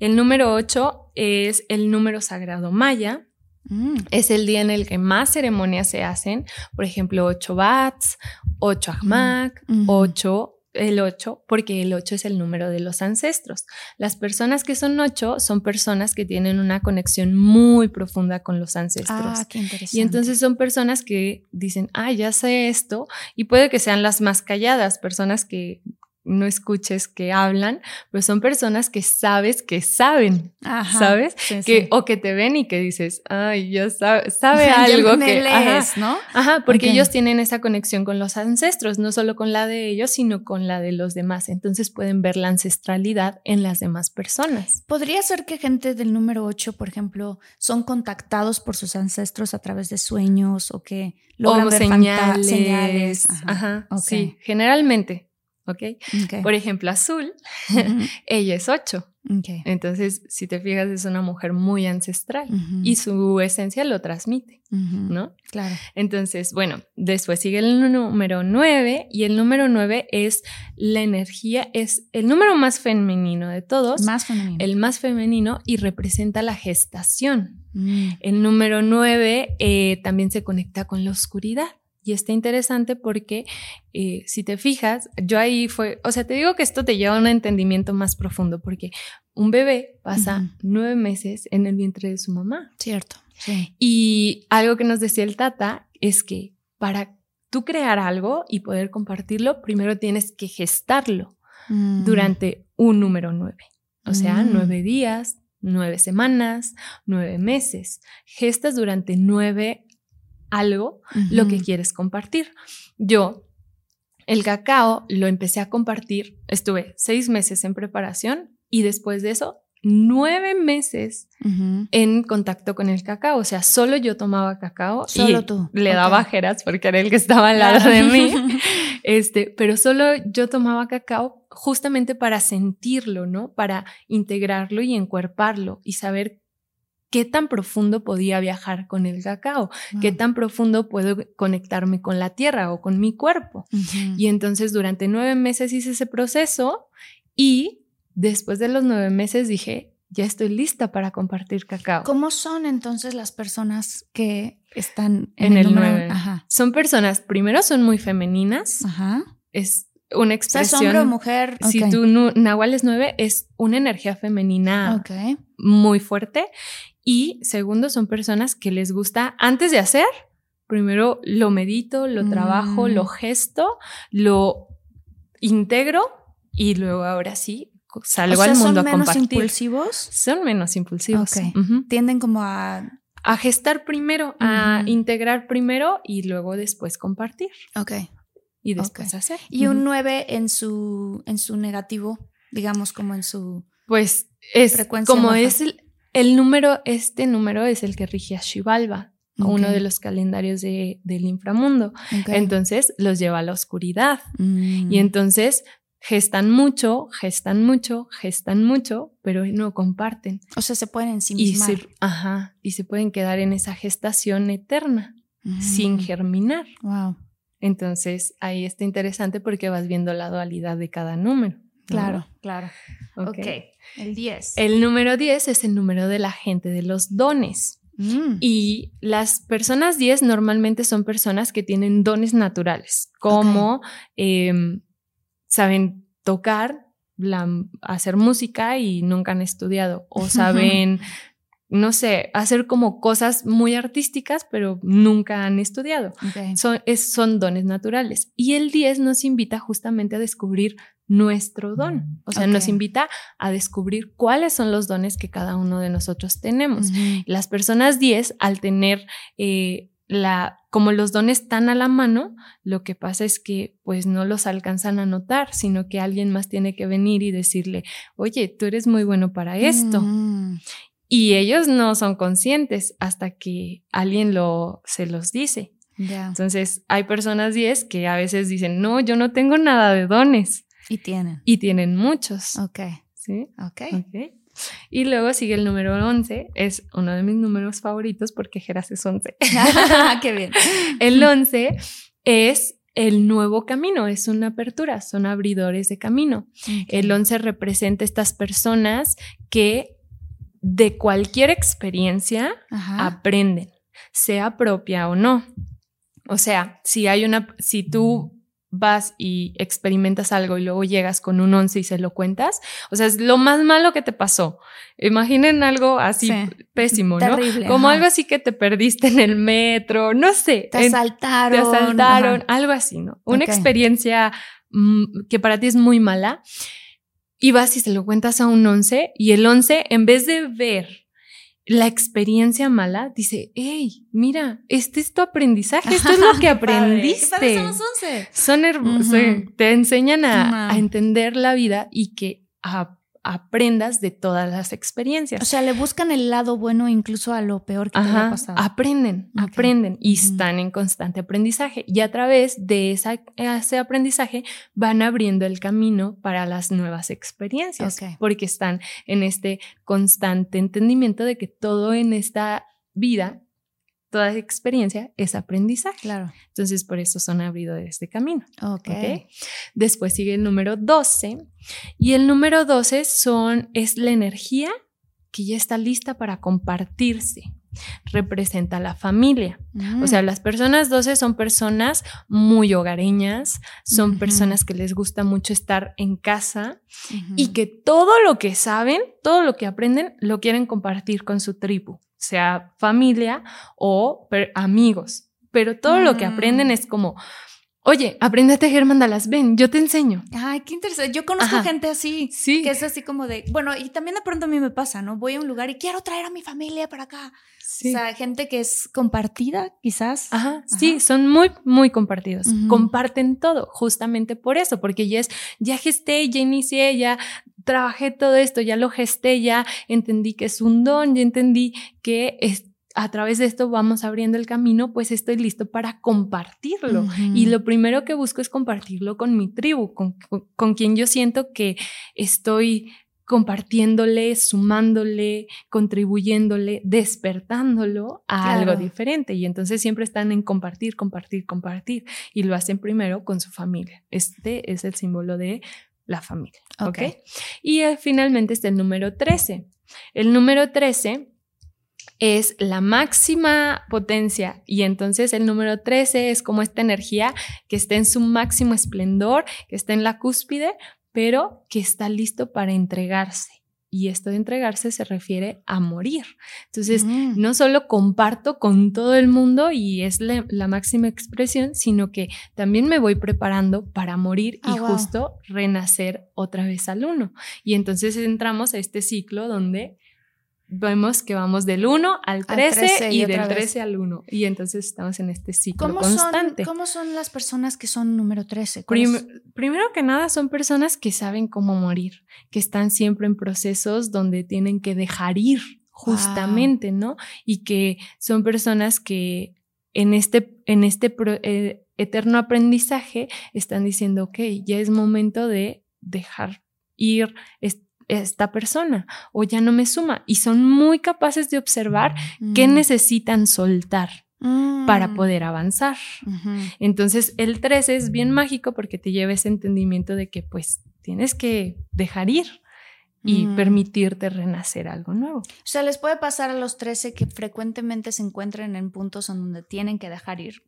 El número 8 es el número sagrado maya Mm. Es el día en el que más ceremonias se hacen, por ejemplo, 8 bats, 8 ahmak, Ujú. 8 el 8, porque el 8 es el número de los ancestros. Las personas que son 8 son personas que tienen una conexión muy profunda con los ancestros. Ah, qué interesante. Y entonces son personas que dicen, ah, ya sé esto, y puede que sean las más calladas, personas que no escuches que hablan, pero son personas que sabes que saben, Ajá. ¿sabes? Sí, que, sí. O que te ven y que dices, ay, ya sabe, *laughs* algo me que... ajá, lees, ¿no? Ajá, porque ellos tienen esa conexión con los ancestros, no solo con la de ellos, sino con la de los demás. Entonces pueden ver la ancestralidad en las demás personas. Podría ser que gente del número 8, por ejemplo, son contactados por sus ancestros a través de sueños o que logran o ver señales. señales. Ajá, sí, generalmente. ¿Ok? Ok. Por ejemplo, Azul, *laughs* ella es 8. Ok. Entonces, si te fijas, es una mujer muy ancestral y su esencia lo transmite. ¿no? Claro. Entonces, bueno, después sigue el número 9 y el número 9 es la energía, es el número más femenino de todos, Más femenino. el más femenino y representa la gestación. Mm. El número 9 eh, también se conecta con la oscuridad. Y está interesante porque eh, si te fijas, yo ahí fue, o sea, te digo que esto te lleva a un entendimiento más profundo porque un bebé pasa nueve meses en el vientre de su mamá. Cierto. Sí. Y algo que nos decía el tata es que para tú crear algo y poder compartirlo, primero tienes que gestarlo Mm. durante un número nueve. O sea, Mm. nueve días, nueve semanas, nueve meses. Gestas durante nueve algo lo que quieres compartir. Yo, el cacao lo empecé a compartir, estuve seis meses en preparación y después de eso, nueve meses en contacto con el cacao. O sea, solo yo tomaba cacao Solo y tú. le daba jeras porque era el que estaba al lado de mí. *laughs* Este, pero solo yo tomaba cacao justamente para sentirlo, ¿no? Para integrarlo y encuerparlo y saber qué tan profundo podía viajar con el cacao, qué tan profundo puedo conectarme con la tierra o con mi cuerpo. Y entonces durante nueve meses hice ese proceso y después de los nueve meses dije, ya estoy lista para compartir cacao. ¿Cómo son entonces las personas que están En en, el número- nueve. Ajá. Son personas, primero son muy femeninas, Ajá. es una O sea, expresión. es hombre o mujer. Si nu- Nahual es nueve, es una energía femenina muy fuerte. Y segundo, son personas que les gusta, antes de hacer, primero lo medito, lo trabajo, Mm. lo gesto, lo integro y luego ahora sí salgo o sea, al mundo son a menos compartir. impulsivos. Son menos impulsivos. Ok. Ujú. Tienden como a. A gestar primero, a integrar primero y luego después compartir Ok. y después hacer. Y un Ujú. 9 en su, en su negativo, digamos como en su. Pues es Frecuencia como baja. es el, el número, este número es el que rige a Shivalba, uno Ok. de los calendarios de- del inframundo. Entonces los lleva a la oscuridad. Mm. Y entonces gestan mucho, gestan mucho, gestan mucho, pero no comparten. o sea, se pueden Y ensimismar. se, ajá, y se pueden quedar en esa gestación eterna, Mm. sin germinar. Wow. Entonces ahí está interesante porque vas viendo la dualidad de cada número. ¿No? Claro, claro. Ok. ok. El 10. El número 10 es el número de la gente de los dones. Mm. Y las personas 10 normalmente son personas que tienen dones naturales, como em, saben tocar, la- hacer música y nunca han estudiado, o *laughs* saben, no sé, hacer como cosas muy artísticas, pero nunca han estudiado. Ok. Son, es- son dones naturales. Y el 10 nos invita justamente a descubrir nuestro don. O sea, nos invita a descubrir cuáles son los dones que cada uno de nosotros tenemos. Las personas 10, al tener eh, la, como los dones tan a la mano, lo que pasa es que pues no los alcanzan a notar, sino que alguien más tiene que venir y decirle, oye, tú eres muy bueno para esto. Y ellos no son conscientes hasta que alguien lo, se los dice. Entonces, hay personas 10 que a veces dicen, no, yo no tengo nada de dones Y tienen. y tienen muchos. Ok. ¿sí? Ok. Ok. Y luego sigue el número 11, es uno de mis números favoritos porque Geras es 11. *laughs* *laughs* Qué bien. El 11 es el nuevo camino, es una apertura, son abridores de camino. El 11 representa estas personas que de cualquier experiencia Ajá. aprenden, sea propia o no. O sea, si hay una, si tú vas y experimentas algo y luego llegas con un once y se lo cuentas, o sea, es lo más malo que te pasó. Imaginen algo así Sí. pésimo, ¿no? Terrible, Como ajá. algo así que te perdiste en el metro, no sé. Te en- asaltaron. te asaltaron, ajá. algo así, ¿no? Una experiencia mm, que para ti es muy mala y vas y se lo cuentas a un once y el once, en vez de ver la experiencia mala, dice, hey, mira, este es tu aprendizaje, esto es *laughs* lo que aprendiste. qué son los once. Son hermosos, te enseñan a, a entender la vida y que a- aprendas de todas las experiencias. O sea, le buscan el lado bueno incluso a lo peor que te Ajá, pasado. aprenden, aprenden y están en constante aprendizaje. Y a través de esa, ese aprendizaje van abriendo el camino para las nuevas experiencias, porque están en este constante entendimiento de que todo en esta vida, toda experiencia es aprendizaje. Claro. Entonces, por eso son abridores de este camino. Ok. ¿ok? Después sigue el número 12 y el número 12 son, es la energía que ya está lista para compartirse. Representa a la familia. Mm. O sea, las personas 12 son personas muy hogareñas, son personas que les gusta mucho estar en casa y que todo lo que saben, todo lo que aprenden, lo quieren compartir con su tribu, sea familia o amigos. Pero todo lo que aprenden Mm. es como, oye, aprende a tejer mandalas, ven, yo te enseño. Ay, qué interesante. Yo conozco Ajá. gente así. Sí. Que es así como de, bueno, y también de pronto a mí me pasa, ¿no? Voy a un lugar y quiero traer a mi familia para acá. Sí. O sea, gente que es compartida, quizás. Ajá, sí, son muy, muy compartidos. Comparten todo, justamente por eso, porque ya es, ya gesté, ya inicié, ya trabajé todo esto, ya lo gesté, ya entendí que es un don, ya entendí que es, a través de esto vamos abriendo el camino, pues estoy listo para compartirlo. Y lo primero que busco es compartirlo con mi tribu, con, con- con quien yo siento que estoy compartiéndole, sumándole, contribuyéndole, despertándolo a Claro. algo diferente. Y entonces siempre están en compartir, compartir, compartir. Y lo hacen primero con su familia. Este es el símbolo de la familia. ¿Ok? Ok. Y eh, finalmente está el número 13. El número 13 es la máxima potencia y entonces el número 13 es como esta energía que está en su máximo esplendor, que está en la cúspide, pero que está listo para entregarse. Y esto de entregarse se refiere a morir. Entonces, Mm. no solo comparto con todo el mundo y es la, la máxima expresión, sino que también me voy preparando para morir Ah, y wow. justo renacer otra vez al uno. Y entonces entramos a este ciclo donde vemos que vamos del 1 al 13, 13 y y, del vez. 13 al 1. Y entonces estamos en este ciclo ¿Cómo constante. son, ¿Cómo son las personas que son número 13? ¿Cuál Prim- es? primero que nada, son personas que saben cómo morir, que están siempre en procesos donde tienen que dejar ir, justamente, ¿no? Y que son personas que en este, en este pro- eh, eterno aprendizaje están diciendo, ok, ya es momento de dejar ir esta persona o ya no me suma. Y son muy capaces de observar qué Mm. necesitan soltar para Mm. poder avanzar. Entonces el 13 es bien mágico porque te lleva ese entendimiento de que pues tienes que dejar ir y Mm. permitirte renacer algo nuevo. O sea, les puede pasar a los 13 que frecuentemente se encuentren en puntos en donde tienen que dejar ir.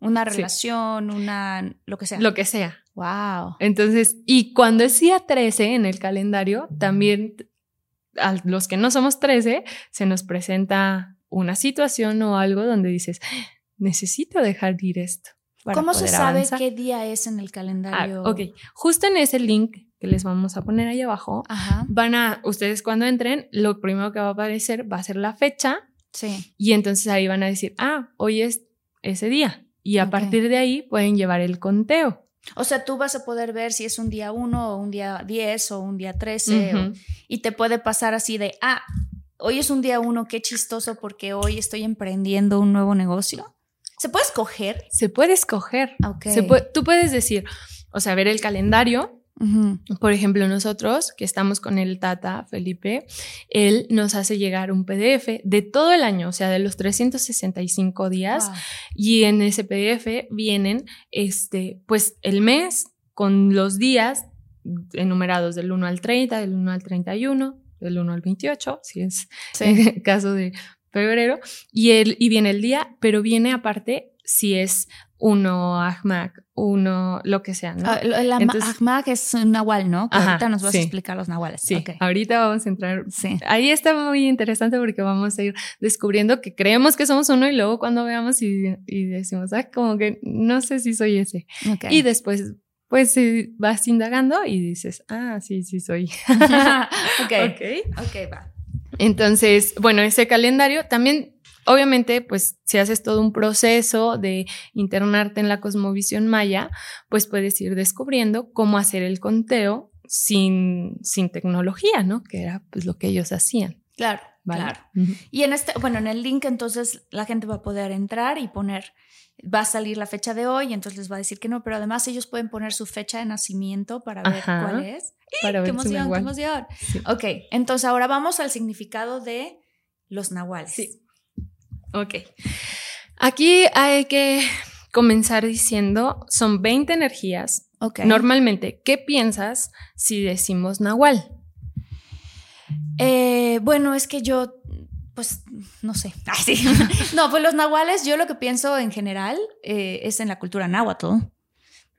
Una Sí. relación, una. lo que sea. Lo que sea. Wow. Entonces, y cuando es día 13 en el calendario, también a los que no somos 13 se nos presenta una situación o algo donde dices, necesito dejar ir esto. ¿Cómo se sabe avanzar". qué día es en el Ah, calendario? ok, justo en ese link que les vamos a poner ahí abajo, Ajá. van a, ustedes cuando entren, lo primero que va a aparecer va a ser la fecha Sí. y entonces ahí van a decir, ah, hoy es ese día. Y a partir de ahí pueden llevar el conteo. O sea, tú vas a poder ver si es un día 1 o un día 10 o un día 13 o- Ujú. y te puede pasar así de, ah, hoy es un día 1, qué chistoso porque hoy estoy emprendiendo un nuevo negocio. ¿Se puede escoger? Se puede escoger. Ok. Se puede- tú puedes decir, o sea, ver el calendario. Ujú. Por ejemplo, nosotros que estamos con el Tata Felipe, él nos hace llegar un PDF de todo el año, o sea, de los 365 días. Wow. Y en ese PDF vienen, este, pues el mes con los días enumerados del 1 al 30, del 1 al 31, del 1 al 28, si es Sí. *laughs* el caso de febrero, y, el, y viene el día, pero viene aparte si es uno Ahmak, uno lo que sea, ¿no? Ah, Entonces- Ahmak es un nahual, ¿no? Ajá, ahorita nos vas sí. a explicar los nahuales. Sí, Ok. ahorita vamos a entrar. Sí. Ahí está muy interesante porque vamos a ir descubriendo que creemos que somos uno y luego cuando veamos y, y decimos, ah, como que no sé si soy ese. Ok. Y después, pues eh, vas indagando y dices, ah, sí, sí soy. *laughs* ok. *laughs* Ok. Ok, va. Entonces, bueno, ese calendario también, obviamente, pues si haces todo un proceso de internarte en la cosmovisión maya, pues puedes ir descubriendo cómo hacer el conteo sin, sin tecnología, ¿no? Que era pues lo que ellos hacían. Claro, ¿vale? claro. Y en este, bueno, en el link entonces la gente va a poder entrar y poner, va a salir la fecha de hoy entonces les va a decir que no, pero además ellos pueden poner su fecha de nacimiento para ver Ajá. cuál es. Para ¡Qué ver emoción, qué emoción! Sí. Ok, entonces ahora vamos al significado de los nahuales. Sí. Ok. Aquí hay que comenzar diciendo, son 20 energías. Ok. Normalmente, ¿qué piensas si decimos nahual? Eh, bueno, es que yo, pues, no sé. *laughs* Ay, sí. *laughs* no, pues los nahuales, yo lo que pienso en general eh, es en la cultura náhuatl,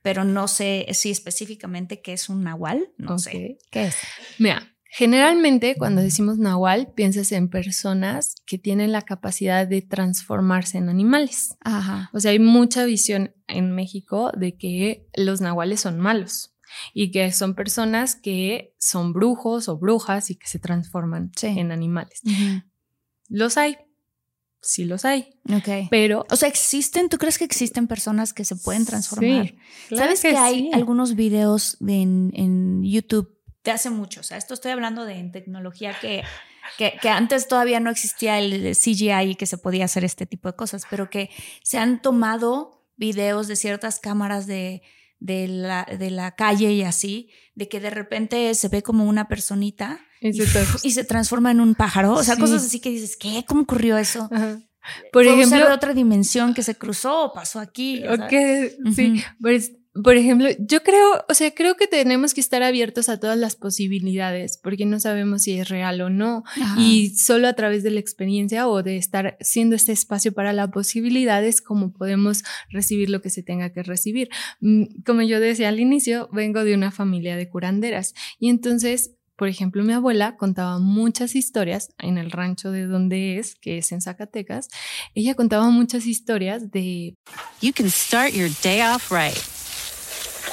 pero no sé si específicamente qué es un nahual, no sé. ¿Qué es? Mira, generalmente cuando decimos nahual, piensas en personas que tienen la capacidad de transformarse en animales. Ajá. O sea, hay mucha visión en México de que los nahuales son malos y que son personas que son brujos o brujas y que se transforman Sí. en animales. Los hay, sí los hay, Ok. pero O sea, existen, ¿tú crees que existen personas que se pueden transformar? Sí, claro ¿Sabes que, hay sí. algunos videos de- en, en YouTube de hace mucho? O sea, esto estoy hablando de en tecnología que, que, que antes todavía no existía el CGI y que se podía hacer este tipo de cosas, pero que se han tomado videos de ciertas cámaras de, de, la, de la calle y así, de que de repente se ve como una personita Y y, se *laughs* y se transforma en un pájaro. O sea, Sí. cosas así que dices, ¿qué? ¿Cómo ocurrió eso? Ajá. Por ¿Fue ejemplo, de otra dimensión que se cruzó o pasó aquí. Ok, sabes. sí. Ujú. Pues, por ejemplo, yo creo, o sea, creo que tenemos que estar abiertos a todas las posibilidades porque no sabemos si es real o no. Ajá. Y solo a través de la experiencia o de estar siendo este espacio para la posibilidad es como podemos recibir lo que se tenga que recibir. Mm, Como yo decía al inicio, vengo de una familia de curanderas y entonces... Por ejemplo, mi abuela contaba muchas historias en el rancho de donde es, que es en Zacatecas. Ella contaba muchas historias de you can start your day off right.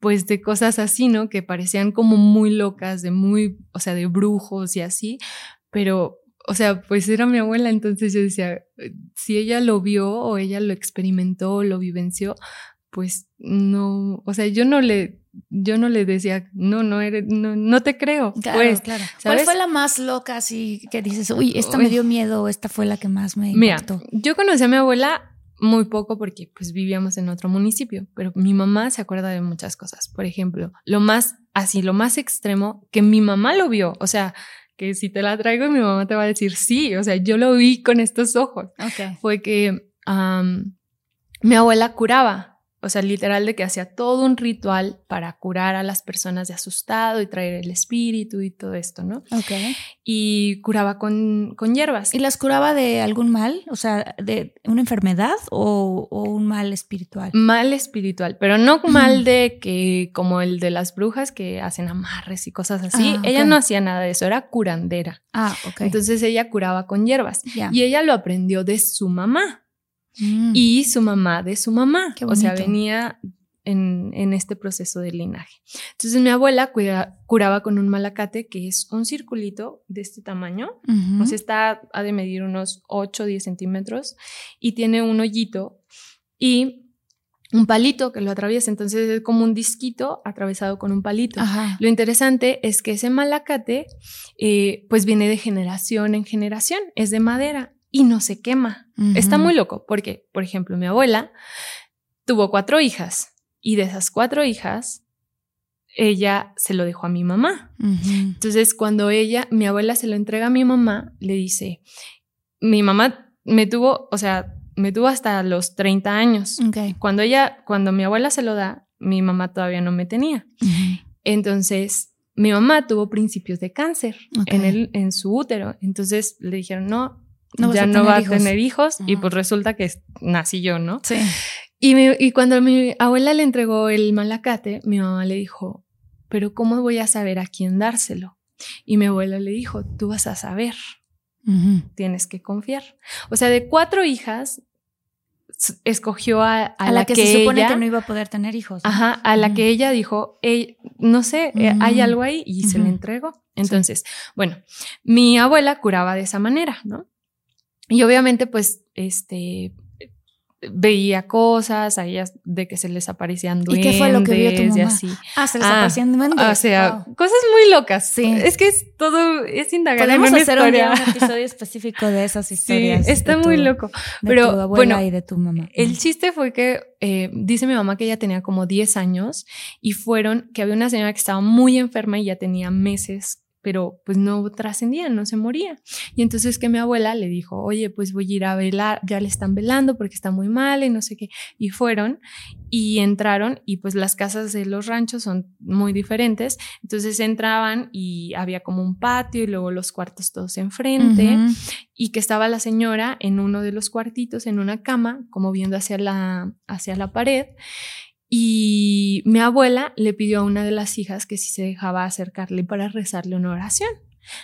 Pues de cosas así, ¿no? Que parecían como muy locas, de muy, o sea, de brujos y así, pero, o sea, pues era mi abuela, entonces yo decía, si ella lo vio o ella lo experimentó, lo vivenció, pues no, o sea, yo no le, yo no le decía, no, no eres, no, no te creo, Claro, pues, claro. ¿Cuál fue la más loca así que dices, uy, esta Uy. me dio miedo, esta fue la que más me Mira, impactó? yo conocí a mi abuela muy poco porque pues vivíamos en otro municipio, pero mi mamá se acuerda de muchas cosas. Por ejemplo, lo más así, lo más extremo que mi mamá lo vio, o sea, que si te la traigo mi mamá te va a decir sí, o sea, yo lo vi con estos ojos. Ok. Fue que mi abuela curaba, o sea, literal de que hacía todo un ritual para curar a las personas de asustado y traer el espíritu y todo esto, ¿no? Ok. Y curaba con, con hierbas. ¿Y las curaba de algún mal? O sea, de una enfermedad o, o un mal espiritual? Mal espiritual, pero no mal de que como el de las brujas que hacen amarres y cosas así. Ah, Ella no hacía nada de eso, era curandera. Ah, ok. Entonces ella curaba con hierbas ya. y ella lo aprendió de su mamá Mm. y su mamá de su mamá. Qué o sea, venía en, en este proceso de linaje. Entonces mi abuela curaba con un malacate que es un circulito de este tamaño, o sea, está, ha de medir unos 8 o 10 centímetros y tiene un hoyito y un palito que lo atraviesa, entonces es como un disquito atravesado con un palito. Lo interesante es que ese malacate eh, pues viene de generación en generación, es de madera y no se quema. Está muy loco porque, por ejemplo, mi abuela tuvo cuatro hijas y de esas cuatro hijas, ella se lo dejó a mi mamá. Entonces, cuando ella, mi abuela se lo entrega a mi mamá, le dice, mi mamá me tuvo, o sea, me tuvo hasta los 30 años. Cuando ella, cuando mi abuela se lo da, mi mamá todavía no me tenía. Entonces, mi mamá tuvo principios de cáncer en, el, en su útero. Entonces le dijeron, no, ya no va a tener hijos. Y pues resulta que nací yo, ¿no? Sí. Y, y cuando mi abuela le entregó el malacate, mi mamá le dijo, pero ¿cómo voy a saber a quién dárselo? Y mi abuela le dijo, tú vas a saber. Tienes que confiar. O sea, de cuatro hijas, escogió a, la, que, se supone que no iba a poder tener hijos. Ajá, a la que ella dijo, no sé, eh, hay algo ahí y se le entregó. Entonces, bueno, mi abuela curaba de esa manera, ¿no? Y obviamente, pues, este, veía cosas, a ellas de que se les aparecían duendes. ¿Y qué fue lo que vio tu mamá? así. Ah, se les ah, aparecían duendes. O sea, cosas muy locas. Sí. Es que es todo, es indagar Podemos hacer un, episodio específico de esas historias. Sí, está muy loco. Pero, tu abuela bueno, y de tu mamá. El chiste fue que, eh, dice mi mamá que ella tenía como 10 años y fueron, que había una señora que estaba muy enferma y ya tenía meses pero pues no trascendía, no se moría. Y entonces que mi abuela le dijo, oye, pues voy a ir a velar, ya le están velando porque está muy mal y no sé qué. Y fueron y entraron y pues las casas de los ranchos son muy diferentes. Entonces entraban y había como un patio y luego los cuartos todos enfrente y que estaba la señora en uno de los cuartitos en una cama como viendo hacia la, hacia la pared y mi abuela le pidió a una de las hijas que si se dejaba acercarle para rezarle una oración.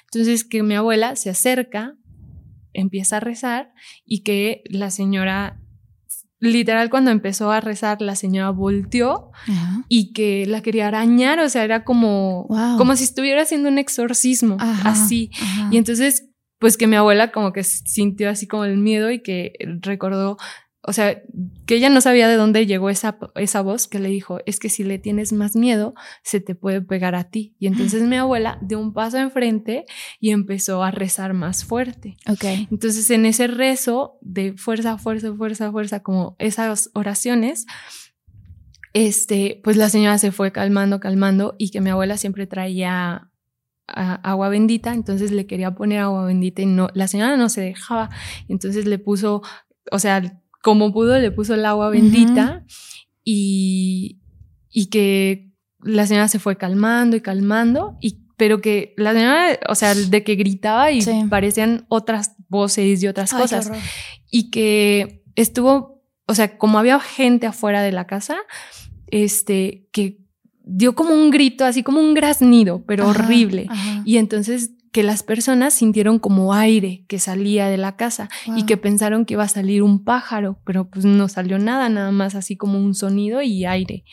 Entonces que mi abuela se acerca, empieza a rezar y que la señora, literal cuando empezó a rezar, la señora volteó y que la quería arañar, o sea, era como, como si estuviera haciendo un exorcismo, así. Y entonces, pues que mi abuela como que sintió así como el miedo y que recordó o sea, que ella no sabía de dónde llegó esa, esa voz que le dijo, es que si le tienes más miedo, se te puede pegar a ti. Y entonces mi abuela dio un paso enfrente y empezó a rezar más fuerte. Ok. Entonces en ese rezo de fuerza, fuerza, fuerza, fuerza, como esas oraciones, este, pues la señora se fue calmando, calmando y que mi abuela siempre traía agua bendita, entonces le quería poner agua bendita y no, la señora no se dejaba, entonces le puso, o sea, como pudo, le puso el agua bendita y, y que la señora se fue calmando y calmando, y, pero que la señora, o sea, de que gritaba y parecían otras voces y otras cosas. Y que estuvo, o sea, como había gente afuera de la casa, este, que dio como un grito, así como un graznido, pero horrible. Y entonces que las personas sintieron como aire que salía de la casa y que pensaron que iba a salir un pájaro, pero pues no salió nada, nada más así como un sonido y aire.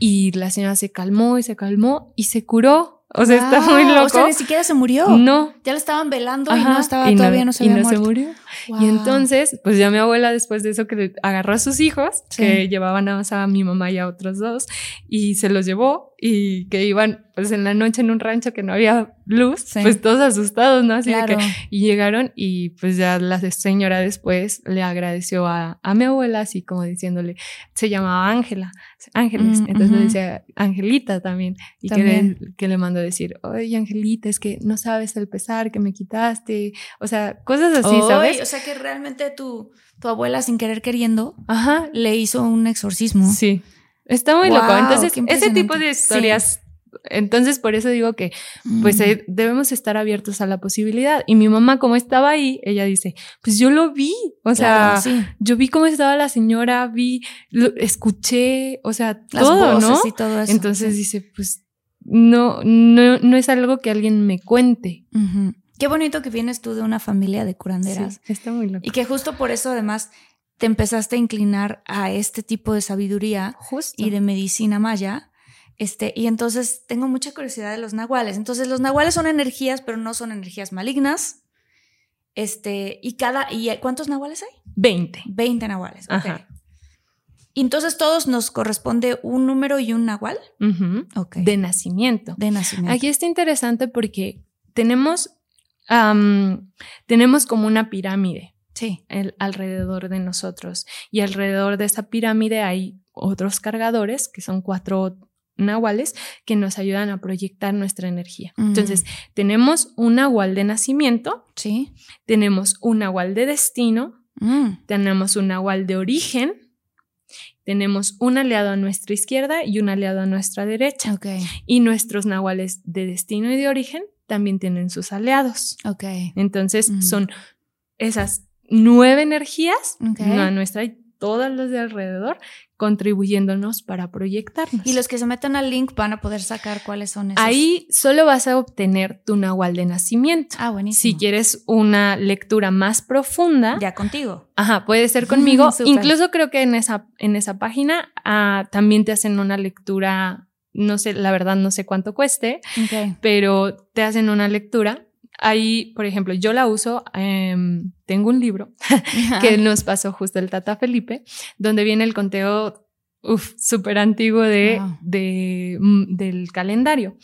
Y la señora se calmó y se calmó y se curó. O sea, está muy loco. O sea, ni siquiera se murió. No. Ya lo estaban velando y no estaba, todavía no, se había y no se murió. Y entonces, pues ya mi abuela después de eso que agarró a sus hijos, que llevaban a, a mi mamá y a otros dos, y se los llevó y que iban pues en la noche en un rancho que no había luz, pues todos asustados, ¿no? Así que, y llegaron y pues ya la señora después le agradeció a, a mi abuela, así como diciéndole, se llamaba Ángela, Ángeles, mm, entonces le decía Angelita también, y Que, le, que le mandó a decir, oye Angelita, es que no sabes el pesar que me quitaste, o sea, cosas así, ¿sabes? O sea que realmente tu, tu abuela sin querer queriendo, Ajá. le hizo un exorcismo. Sí. Está muy loco. Entonces, ese tipo de historias entonces, por eso digo que, pues, mm. eh, debemos estar abiertos a la posibilidad. Y mi mamá, como estaba ahí, ella dice, pues yo lo vi. O sea, yo vi cómo estaba la señora, vi, lo, escuché, o sea, todo, ¿no? Y todo eso, Entonces dice, pues, no, no, no es algo que alguien me cuente. Qué bonito que vienes tú de una familia de curanderas. está muy loco. Y que justo por eso, además, te empezaste a inclinar a este tipo de sabiduría Justo. y de medicina maya. Este, y entonces tengo mucha curiosidad de los nahuales. Entonces, los nahuales son energías, pero no son energías malignas. Este, y cada, ¿y cuántos nahuales hay? 20. 20 nahuales. Ajá. Y entonces todos nos corresponde un número y un nahual. De nacimiento. de nacimiento. Aquí está interesante porque tenemos, tenemos como una pirámide Sí. el- alrededor de nosotros y alrededor de esa pirámide hay otros cargadores que son cuatro nahuales que nos ayudan a proyectar nuestra energía. Ujú. Entonces, tenemos un nahual de nacimiento, Sí. tenemos un nahual de destino, Mm. tenemos un nahual de origen, tenemos un aliado a nuestra izquierda y un aliado a nuestra derecha. Ok. Y nuestros nahuales de destino y de origen también tienen sus aliados. Ok. Entonces Mm. son esas nueve energías, Ok. una nuestra y todas las de alrededor, contribuyéndonos para proyectarnos. Y los que se meten al link van a poder sacar cuáles son esos. Ahí solo vas a obtener tu nahual de nacimiento. Ah, buenísimo. Si quieres una lectura más profunda, Ya contigo. Ajá, puede ser conmigo. *laughs* Incluso creo que en esa, en esa página ah, también te hacen una lectura, no sé, la verdad no sé cuánto cueste, pero te hacen una lectura. Ahí, por ejemplo, yo la uso, em, tengo un libro *laughs* que nos pasó justo el Tata Felipe, donde viene el conteo súper antiguo de, Wow. de, mm, del calendario.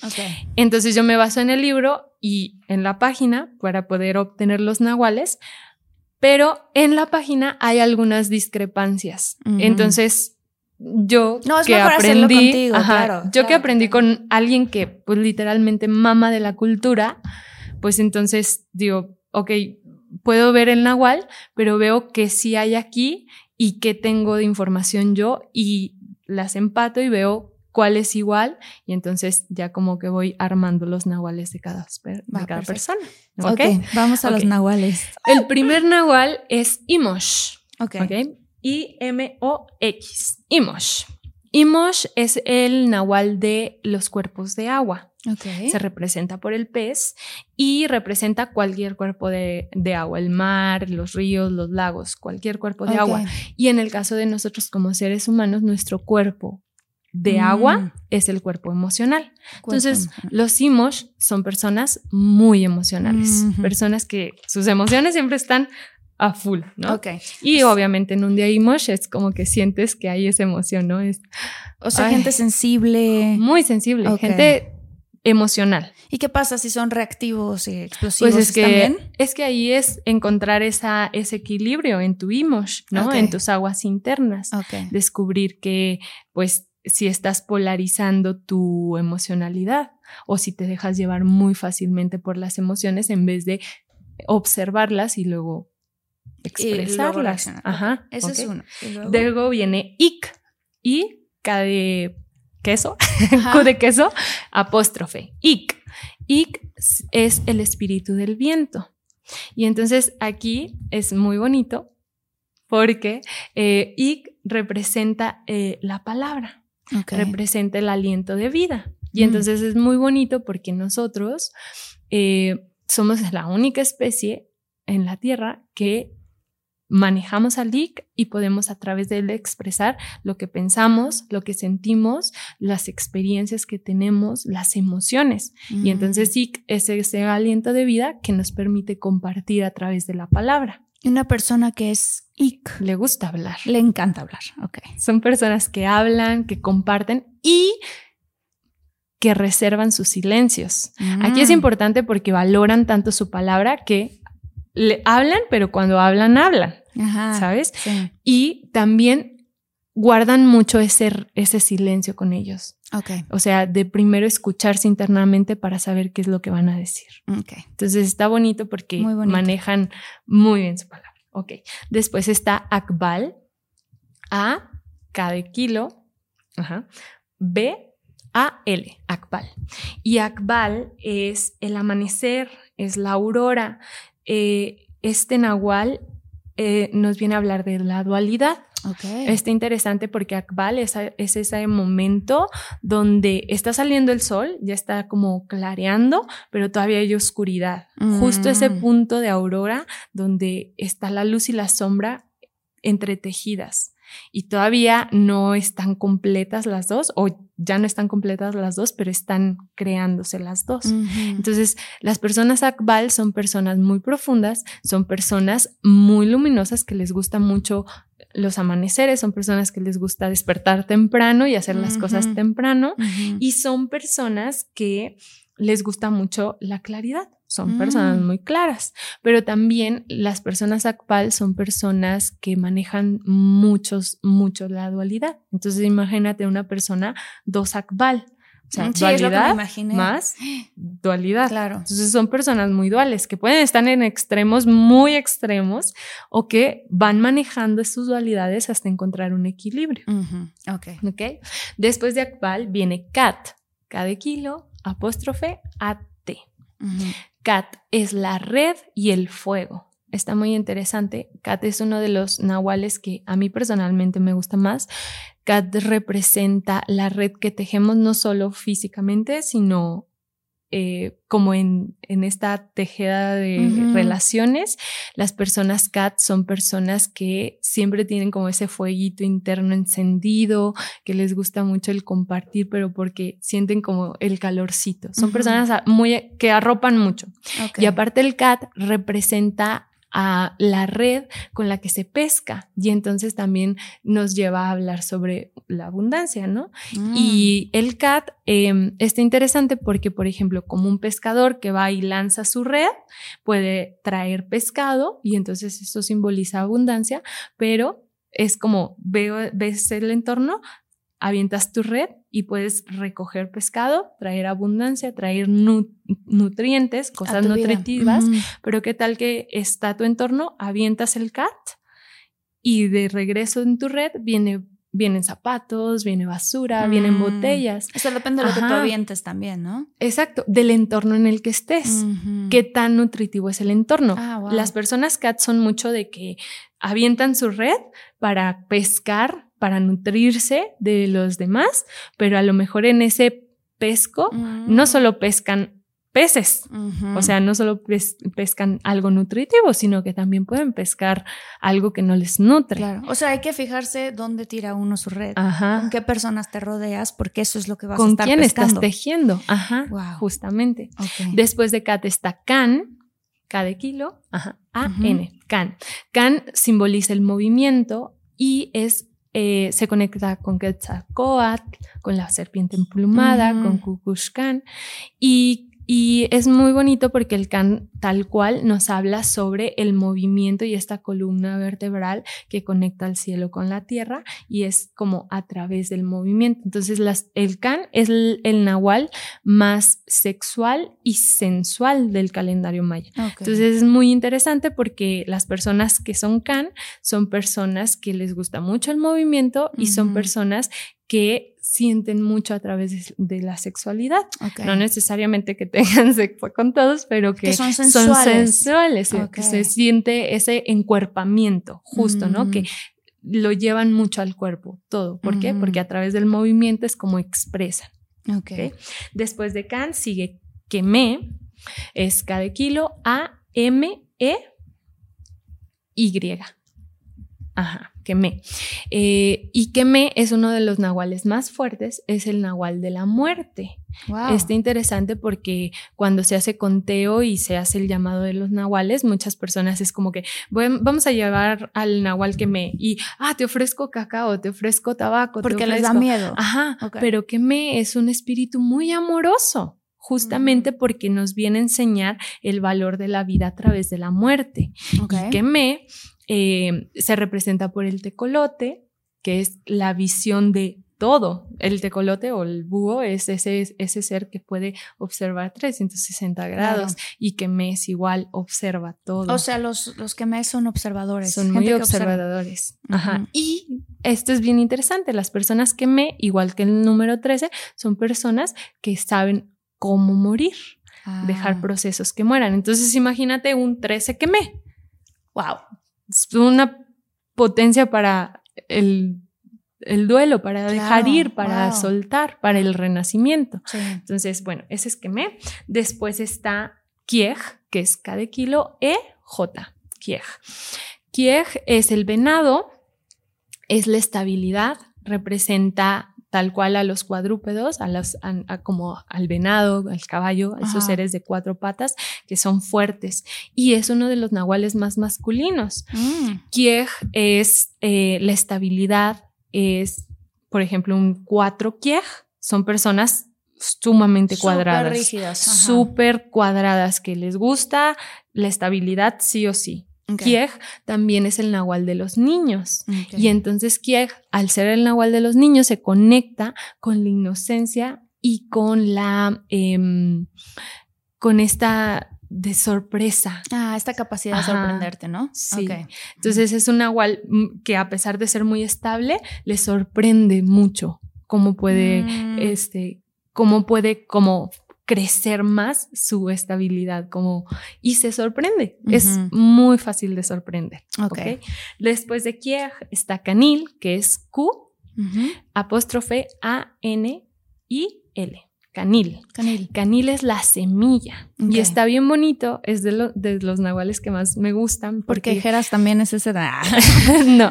Entonces yo me baso en el libro y en la página para poder obtener los nahuales, pero en la página hay algunas discrepancias. Entonces yo No, es que mejor aprendí, contigo, ajá, claro, yo claro, que aprendí claro. con alguien que pues literalmente mama de la cultura, pues entonces digo, ok, puedo ver el nahual, pero veo que sí hay aquí y qué tengo de información yo y las empato y veo cuál es igual y entonces ya como que voy armando los nahuales de cada, de Va, cada persona. Ok, ¿ok? vamos a los Ok. nahuales. El primer nahual es Imosh. Ok. ¿ok? I-M-O-X. Imosh. Imosh es el nahual de los cuerpos de agua. Ok. Se representa por el pez y representa cualquier cuerpo de, de agua, el mar, los ríos, los lagos, cualquier cuerpo de agua. Y en el caso de nosotros como seres humanos, nuestro cuerpo de Mm. agua es el cuerpo emocional. Entonces, los Imosh son personas muy emocionales, personas que sus emociones siempre están a full, ¿no? Ok. Y obviamente en un día Imosh es como que sientes que hay esa emoción, ¿no? Es O sea, Ay. gente sensible. muy sensible, gente emocional. ¿Y qué pasa si son reactivos y explosivos? Pues es que, también? es que ahí es encontrar esa, ese equilibrio en tu Imosh, ¿no? En tus aguas internas. Ok. Descubrir que, pues, si estás polarizando tu emocionalidad o si te dejas llevar muy fácilmente por las emociones en vez de observarlas Y luego expresarlas. Ajá. Ese ok. es uno. Luego- Luego viene ic y K de queso. *laughs* Q de queso, apóstrofe, ic. Ic es el espíritu del viento. Y entonces aquí es muy bonito porque eh, ic representa eh, la palabra, representa el aliento de vida. Y Mm. entonces es muy bonito porque nosotros eh, somos la única especie en la Tierra que manejamos al IC y podemos a través de él expresar lo que pensamos, lo que sentimos, las experiencias que tenemos, las emociones. Mm. Y entonces IC es ese aliento de vida que nos permite compartir a través de la palabra. Una persona que es ic. Le gusta hablar. Le encanta hablar. Ok. Son personas que hablan, que comparten y que reservan sus silencios. Aquí es Mm. importante porque valoran tanto su palabra que le hablan, pero cuando hablan, hablan, Ajá. ¿sabes? Sí. Y también guardan mucho ese, ese silencio con ellos. Ok. O sea, de primero escucharse internamente para saber qué es lo que van a decir. Ok. Entonces está bonito porque Muy bonito. manejan muy bien su palabra. Ok. Después está Akbal. A, K de kilo. Ajá. B, A, L. Akbal. Y Akbal es el amanecer, es la aurora. Eh, este nahual eh, nos viene a hablar de la dualidad. Ok. Está interesante porque Akbal es, es ese momento donde está saliendo el sol, ya está como clareando, pero todavía hay oscuridad. Justo ese Mm. punto de aurora donde está la luz y la sombra entretejidas y todavía no están completas las dos o ya no están completas las dos, pero están creándose las dos. Entonces, las personas Akbal son personas muy profundas, son personas muy luminosas que les gusta mucho los amaneceres, son personas que les gusta despertar temprano y hacer las cosas temprano y son personas que les gusta mucho la claridad son personas mm. muy claras, pero también las personas ACPAL son personas que manejan muchos, mucho la dualidad. Entonces imagínate una persona dos ACPAL. O sea, dualidad más dualidad. Claro. Entonces son personas muy duales que pueden estar en extremos muy extremos o que van manejando sus dualidades hasta encontrar un equilibrio. Ok. Después de Akbal viene Kat. Cada kilo, apóstrofe, AT. Cat es la red y el fuego. Está muy interesante. Cat es uno de los nahuales que a mí personalmente me gusta más. Cat representa la red que tejemos no solo físicamente, sino eh, como en, en, esta tejeda de relaciones, las personas CAT son personas que siempre tienen como ese fueguito interno encendido, que les gusta mucho el compartir, pero porque sienten como el calorcito. Son personas muy que arropan mucho. Y aparte el CAT representa a la red con la que se pesca y entonces también nos lleva a hablar sobre la abundancia, ¿no? Mm. Y el CAT em, está interesante porque, por ejemplo, como un pescador que va y lanza su red, puede traer pescado y entonces eso simboliza abundancia, pero es como veo, ves el entorno, avientas tu red y puedes recoger pescado, traer abundancia, traer nutrientes, cosas nutritivas, pero qué tal que está tu entorno, avientas el cat y de regreso en tu red viene vienen zapatos, viene basura, vienen mm. botellas. Eso depende de lo que tú avientes también, ¿no? Exacto, del entorno en el que estés. Qué tan nutritivo es el entorno. Ah, Las personas cat son mucho de que avientan su red para pescar para nutrirse de los demás, pero a lo mejor en ese pesco no mm. solo pescan peces, o sea, no solo pescan algo nutritivo, sino que también pueden pescar algo que no les nutre. Claro. O sea, hay que fijarse dónde tira uno su red, con qué personas te rodeas, porque eso es lo que vas a estar ¿Con quién estás tejiendo? Ajá, justamente. Después de Cat está Can, K de kilo, ajá, A-N, Can. Can simboliza el movimiento y es eh, se conecta con Quetzalcoatl, con la serpiente emplumada, con Kukushkan y y es muy bonito porque el can tal cual nos habla sobre el movimiento y esta columna vertebral que conecta el cielo con la tierra y es como a través del movimiento. Entonces el can es el, nahual más sexual y sensual del calendario maya. Entonces es muy interesante porque las personas que son can son personas que les gusta mucho el movimiento y son personas que sienten mucho a través de, la sexualidad. No necesariamente que tengan *laughs* sexo con todos, pero que, son sensuales, que se siente ese encuerpamiento justo, ¿no? Que mm. lo llevan mucho al cuerpo, todo. ¿Por qué? Porque a través del movimiento es como expresan. Okay. Después de Can sigue me es K de kilo, A, M, E, Y. Ajá quemé. Eh, y quemé es uno de los nahuales más fuertes, es el nahual de la muerte. Está interesante porque cuando se hace conteo y se hace el llamado de los nahuales, muchas personas es como que vamos a llevar al nahual quemé y, ah, te ofrezco cacao, te ofrezco tabaco. Porque les da miedo. Ajá, pero quemé es un espíritu muy amoroso justamente mm. porque nos viene a enseñar el valor de la vida a través de la muerte. Y quemé eh, se representa por el tecolote, que es la visión de todo. El tecolote o el búho es ese, ese ser que puede observar 360 grados y que mes igual observa todo. O sea, los, los que mes son observadores. Son muy observadores. Ajá. Y esto es bien interesante. Las personas que me, igual que el número 13, son personas que saben cómo morir, dejar ah. procesos que mueran. Entonces imagínate un 13 que me. Wow, una potencia para el, duelo, para dejar ir, para soltar, para el renacimiento. Entonces, bueno, ese es me Después está Kiej, que es K de kilo, E, J, Kiej. Kiej es el venado es la estabilidad, representa tal cual a los cuadrúpedos, a los, como al venado, al caballo, a esos seres de cuatro patas que son fuertes. Y es uno de los nahuales más masculinos. Mm. Kiej es eh, la estabilidad, es, por ejemplo, un cuatro Kiej, son personas sumamente cuadradas, súper cuadradas, que les gusta la estabilidad sí o sí. Kieg también es el nahual de los niños. Y entonces Kieg, al ser el nahual de los niños, se conecta con la inocencia y con la, em, con esta de sorpresa. Ah, esta capacidad de sorprenderte, ¿no? Sí. Entonces es un nahual que a pesar de ser muy estable, le sorprende mucho cómo puede, mm. este, cómo puede como crecer más su estabilidad como y se sorprende es muy fácil de sorprender okay. después de Kieg está Canil que es Q apóstrofe A N I L Canil. Canil. Canil es la semilla. Y está bien bonito. Es de, de, los nahuales que más me gustan. Porque, Jeras también es ese. *laughs* no.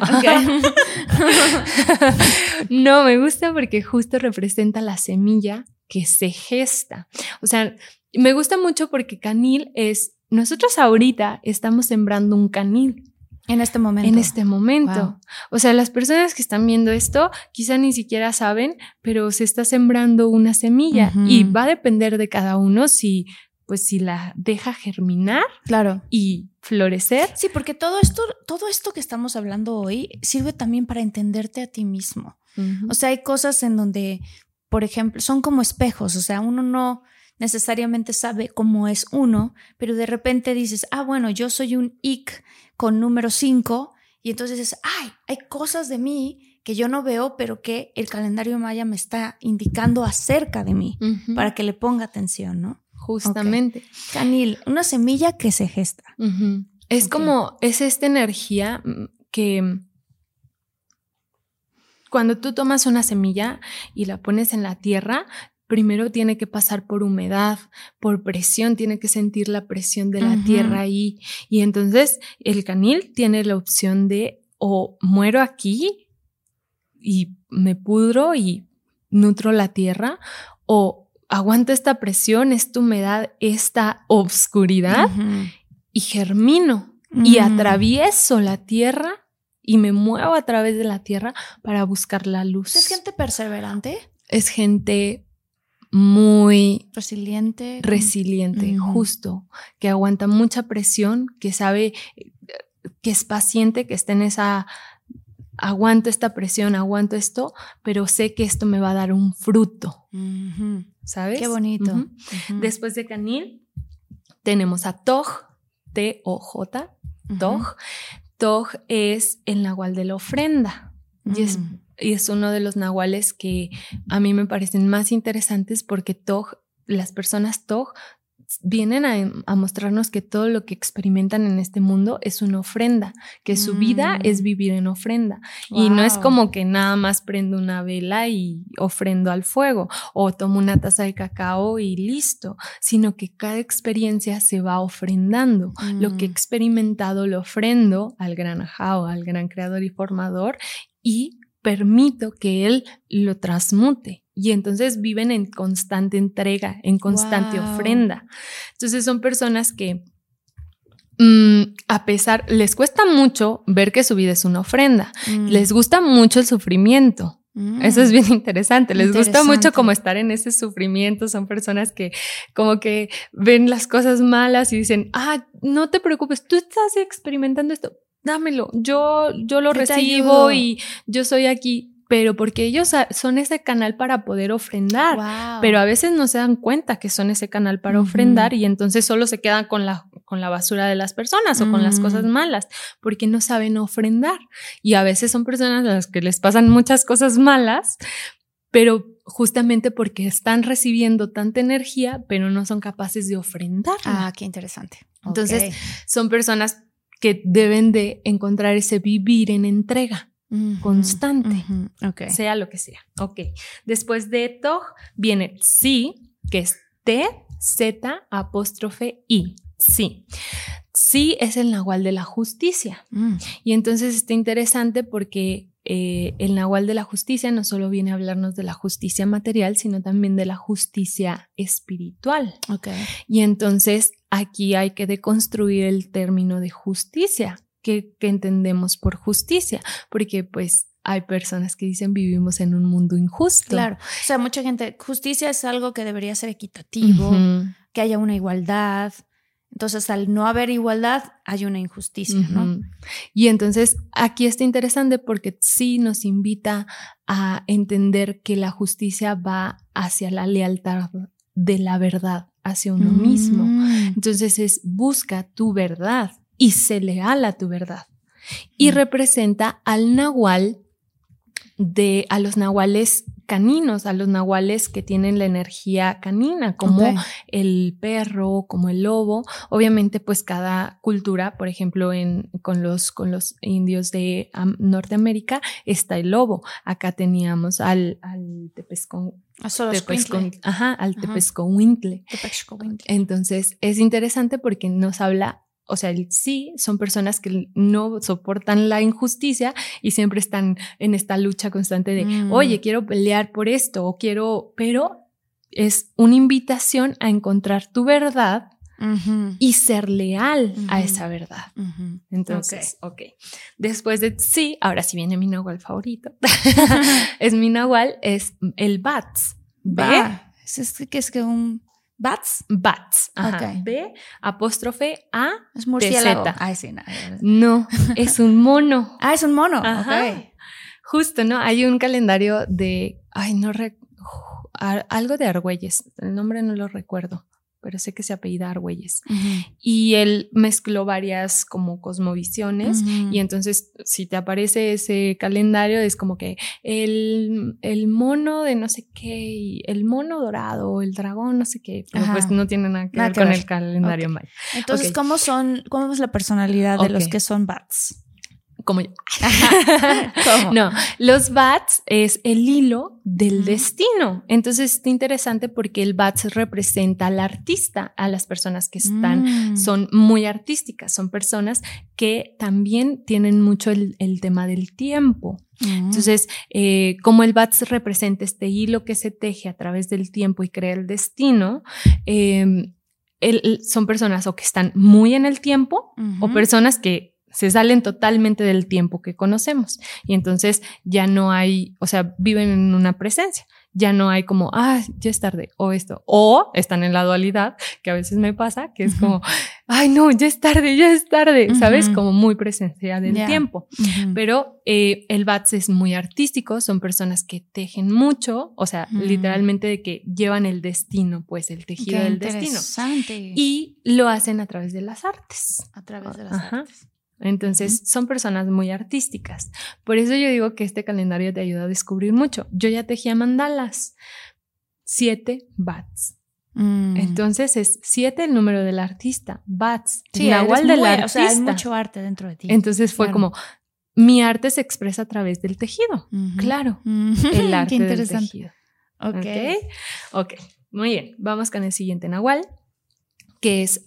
*laughs* *laughs* no, me gusta porque justo representa la semilla que se gesta. O sea, me gusta mucho porque canil es, nosotros ahorita estamos sembrando un canil. En este momento. En este momento. O sea, las personas que están viendo esto quizá ni siquiera saben, pero se está sembrando una semilla y va a depender de cada uno si pues si la deja germinar claro. y florecer. Sí, porque todo esto, todo esto que estamos hablando hoy sirve también para entenderte a ti mismo. O sea, hay cosas en donde por ejemplo, son como espejos, o sea, uno no necesariamente sabe cómo es uno, pero de repente dices, ah, bueno, yo soy un IC con número 5, y entonces dices, ay, hay cosas de mí que yo no veo, pero que el calendario maya me está indicando acerca de mí, para que le ponga atención, ¿no? Justamente. Canil, una semilla que se gesta. Es como, es esta energía mm, que cuando tú tomas una semilla y la pones en la tierra, primero tiene que pasar por humedad, por presión, tiene que sentir la presión de la tierra ahí. Y entonces el canil tiene la opción de o muero aquí y me pudro y nutro la tierra o aguanto esta presión, esta humedad, esta obscuridad y germino y atravieso la tierra y me muevo a través de la tierra para buscar la luz. ¿Es gente perseverante? Es gente muy resiliente. Resiliente, justo, que aguanta mucha presión, que sabe que es paciente, que está en esa aguanto esta presión, aguanto esto, pero sé que esto me va a dar un fruto. ¿Sabes? Qué bonito. Después de Canil tenemos a Toj, T-O-J, Toj, Toj es el nahual de la ofrenda y, es, mm. y, es, uno de los nahuales que a mí me parecen más interesantes porque Toj, las personas Toj vienen a, mostrarnos que todo lo que experimentan en este mundo es una ofrenda, que su vida es mm. vivir en ofrenda. Y no es como que nada más prendo una vela y ofrendo al fuego o tomo una taza de cacao y listo, sino que cada experiencia se va ofrendando. Lo que he mm. experimentado lo ofrendo al gran ajao, al gran creador y formador y permito que él lo transmute y entonces viven en constante entrega, en constante ofrenda. Entonces son personas que mm, a pesar, les cuesta mucho ver que su vida es una ofrenda, mm. les gusta mucho el sufrimiento. Eso es mm. bien interesante. Les gusta mucho como estar en ese sufrimiento. Son personas que como que ven las cosas malas y dicen, ah, no te preocupes, tú estás experimentando esto, dámelo. Yo, yo lo recibo y yo soy aquí pero porque ellos son ese canal para poder ofrendar, pero a veces no se dan cuenta que son ese canal para ofrendar y entonces solo se quedan con la, con la basura de las personas o con las cosas mm. malas, porque no saben ofrendar. Y a veces son personas a las que les pasan muchas cosas malas, pero justamente porque están recibiendo tanta energía, pero no son capaces de ofrendar. Ah, qué interesante. Entonces, son personas que deben de encontrar ese vivir en entrega constante, sea lo que sea. Ok. Después de Toj viene sí, que es T, Z, apóstrofe I. Sí. Sí es el nahual de la justicia. Mm. Y entonces está interesante porque eh, el Nahual de la justicia no solo viene a hablarnos de la justicia material, sino también de la justicia espiritual. Ok. Y entonces aquí hay que deconstruir el término de justicia. ¿Qué, qué entendemos por justicia? Porque pues hay personas que dicen vivimos en un mundo injusto. Claro. O sea, mucha gente, justicia es algo que debería ser equitativo, que haya una igualdad. Entonces, al no haber igualdad, hay una injusticia, ¿no? Y entonces aquí está interesante porque sí nos invita a entender que la justicia va hacia la lealtad de la verdad, hacia uno mismo. Mm. Entonces es busca tu verdad y sé leal a tu verdad. Y Mm. representa al nahual de a los nahuales caninos, a los nahuales que tienen la energía canina, como el perro, como el lobo. Obviamente, pues cada cultura, por ejemplo, en, con, los, con los indios de am, Norteamérica está el lobo. Acá teníamos al, al tepescon- ajá, al. Entonces es interesante porque nos habla, o sea, el sí son personas que no soportan la injusticia y siempre están en esta lucha constante de, Mm. oye, quiero pelear por esto o quiero, pero es una invitación a encontrar tu verdad y ser leal a esa verdad. ujú. Entonces, ok. Después de sí, ahora sí viene mi nahual favorito. *laughs* es mi nahual, es el bats. ¿Ve? Es que es que un bats Bats. Ajá. B, apóstrofe A. es murciélago. Tezeta. Ay, sí, no. No, *laughs* es un mono. Ah, es un mono. Ajá. Justo, ¿no? Hay un calendario de, ay, no, re- ar- algo de Argüelles. El nombre no lo recuerdo, pero sé que se apellida Argüelles. Y él mezcló varias como cosmovisiones. Y entonces, si te aparece ese calendario, es como que el, el mono de no sé qué, y el mono dorado, el dragón, no sé qué, pero Ajá. pues no tiene nada que Nada ver que con ver. el calendario. Entonces. ¿cómo son, cómo es la personalidad de los que son bats? Como yo. *laughs* No, los bats es el hilo del destino. Entonces es interesante porque el bats representa al artista, a las personas que están, Mm. son muy artísticas, son personas que también tienen mucho el, el tema del tiempo. Mm. Entonces, eh, como el bats representa este hilo que se teje a través del tiempo y crea el destino, eh, el- son personas o que están muy en el tiempo o personas que se salen totalmente del tiempo que conocemos y entonces ya no hay, o sea, viven en una presencia, ya no hay como, ah, ya es tarde o esto, o están en la dualidad, que a veces me pasa, que es como, ay, no, ya es tarde, ya es tarde, ¿sabes? Ujú. Como muy presencia del Ya. tiempo. Ujú. Pero eh, el BATS es muy artístico, son personas que tejen mucho, o sea, literalmente de que llevan el destino, pues el tejido Qué del destino. Y lo hacen a través de las artes. a través de las Ajá. artes. Entonces, son personas muy artísticas. Por eso yo digo que este calendario te ayuda a descubrir mucho. Yo ya tejía mandalas. Siete bats. Mm. Entonces es siete el número del artista. Bats. sí, nahual del artista. O sea, hay mucho arte dentro de ti. Entonces fue Claro. como, mi arte se expresa a través del tejido. Claro. Ujú. El *laughs* arte Qué del tejido. Ok. ok. Ok. Muy bien. Vamos con el siguiente nahual, que es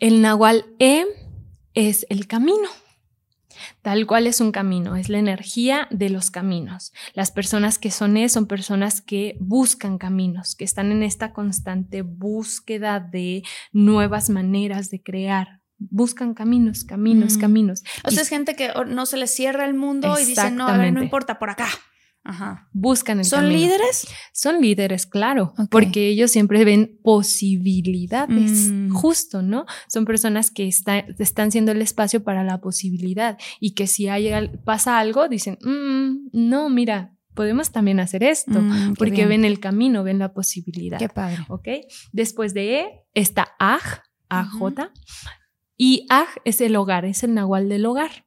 El Nahual E es el camino. Tal cual es un camino, es la energía de los caminos. Las personas que son E son personas que buscan caminos, que están en esta constante búsqueda de nuevas maneras de crear, buscan caminos, caminos, Mm. caminos. O Y es gente que o- no se les cierra el mundo y dicen, no, a ver, no importa, por acá. Ajá. buscan el ¿Son camino. líderes? Son líderes, claro, porque ellos siempre ven posibilidades, Mm. justo, ¿no? Son personas que está- están siendo el espacio para la posibilidad y que si hay, pasa algo, dicen, "Mm, no, mira, podemos también hacer esto, Mm, porque bien. ven el camino, ven la posibilidad. Qué padre. ¿Ok? Después de E está Aj, AJ, y Aj es el hogar, es el nahual del hogar.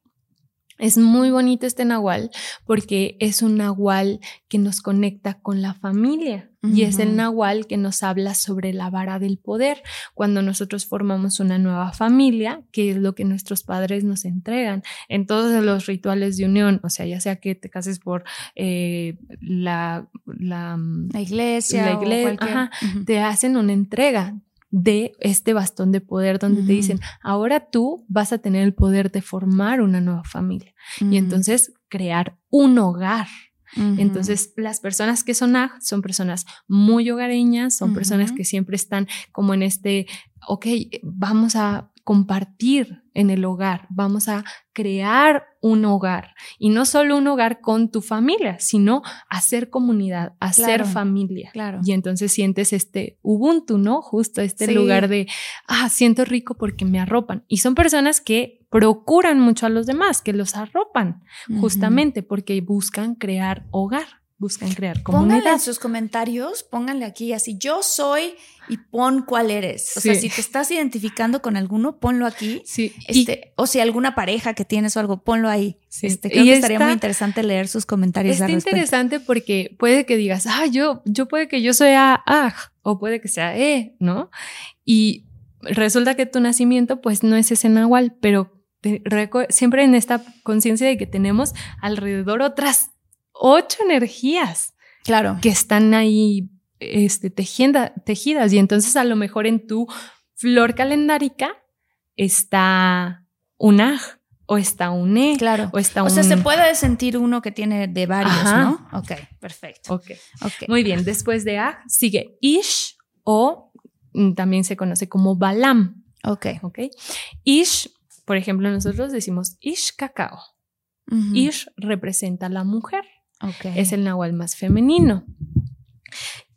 Es muy bonito este nahual porque es un nahual que nos conecta con la familia y es el nahual que nos habla sobre la vara del poder. Cuando nosotros formamos una nueva familia, que es lo que nuestros padres nos entregan en todos los rituales de unión, o sea, ya sea que te cases por eh, la, la, mm, La iglesia. La iglesia, te hacen una entrega de este bastón de poder donde te dicen, ahora tú vas a tener el poder de formar una nueva familia y entonces crear un hogar. Entonces, las personas que son AG son personas muy hogareñas, son personas que siempre están como en este, ok, vamos a compartir en el hogar, vamos a crear un hogar y no solo un hogar con tu familia, sino hacer comunidad, hacer Claro, familia. claro. Y entonces sientes este Ubuntu, ¿no? Justo este Sí. lugar de, ah, siento rico porque me arropan. Y son personas que procuran mucho a los demás, que los arropan justamente porque buscan crear hogar, buscan crear Pónganle comunidad. en sus comentarios, pónganle aquí así, yo soy y pon cuál eres. O sea, si te estás identificando con alguno, ponlo aquí. Sí, y- Este, o si alguna pareja que tienes o algo, ponlo ahí. Sí. Este, creo Y que estaría muy interesante leer sus comentarios Está al respecto. interesante porque puede que digas, ah, yo, yo puede que yo sea AG o puede que sea E, ¿no? Y resulta que tu nacimiento pues no es ese nahual, pero siempre en esta conciencia de que tenemos alrededor otras ocho energías Claro. que están ahí este, tejienda- tejidas y entonces a lo mejor en tu flor calendárica está un AG o está un E Claro. o está O un... sea, se puede sentir uno que tiene de varios, Ajá. ¿no? Ok, perfecto. Ok. Ok. Muy bien, después de Ag sigue Ish o mm, también se conoce como Balam. Ok. ¿ok? Ish, por ejemplo, nosotros decimos Ish cacao. Ish representa a la mujer, Es el nahual más femenino.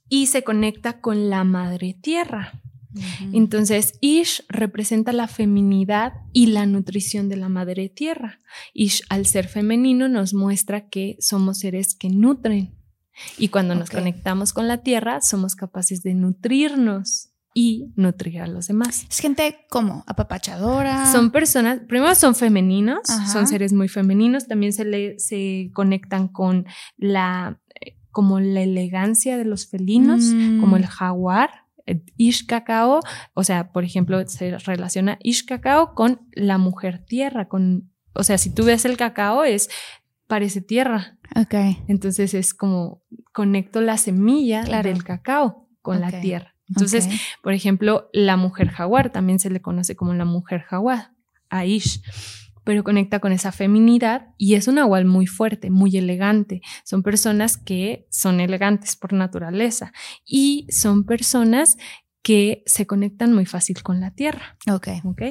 Y se conecta con la madre tierra. Entonces, Ish representa la feminidad y la nutrición de la madre tierra. Ish, al ser femenino, nos muestra que somos seres que nutren. Y cuando nos conectamos con la tierra, somos capaces de nutrirnos y nutrir a los demás. Es gente como apapachadora. Son personas, primero son femeninos. Ajá. son seres muy femeninos, también se, le, se conectan con la, eh, como la elegancia de los felinos, Mm. como el jaguar, el Ish cacao, o sea, por ejemplo, se relaciona Ish cacao con la mujer tierra, con, o sea, si tú ves el cacao es, parece tierra, Ok. entonces es como conecto la semilla Claro. del cacao con la tierra. Entonces, por ejemplo, la mujer jaguar también se le conoce como la mujer jaguar, Aish, pero conecta con esa feminidad y es un nahual muy fuerte, muy elegante. Son personas que son elegantes por naturaleza y son personas que se conectan muy fácil con la tierra. Ok. ¿ok?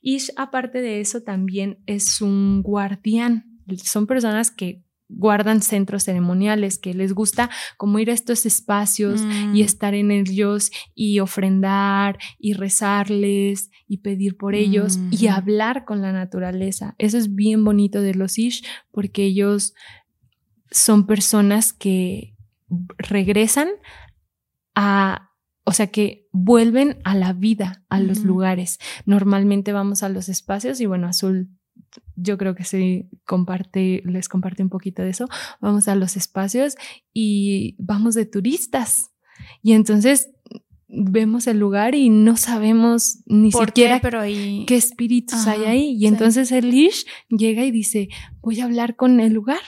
Ish, aparte de eso, también es un guardián. Son personas que guardan centros ceremoniales, que les gusta como ir a estos espacios Mm. y estar en ellos y ofrendar y rezarles y pedir por ellos y Ujú. hablar con la naturaleza. Eso es bien bonito de los Ish porque ellos son personas que regresan a, o sea, que vuelven a la vida, a los lugares. Normalmente vamos a los espacios y bueno, Azul, yo creo que sí comparte, les comparte un poquito de eso. Vamos a los espacios y vamos de turistas. Y entonces vemos el lugar y no sabemos ni ¿Por siquiera qué? Pero ahí. qué espíritus hay ahí. Y sí. entonces el Ish llega y dice, voy a hablar con el lugar,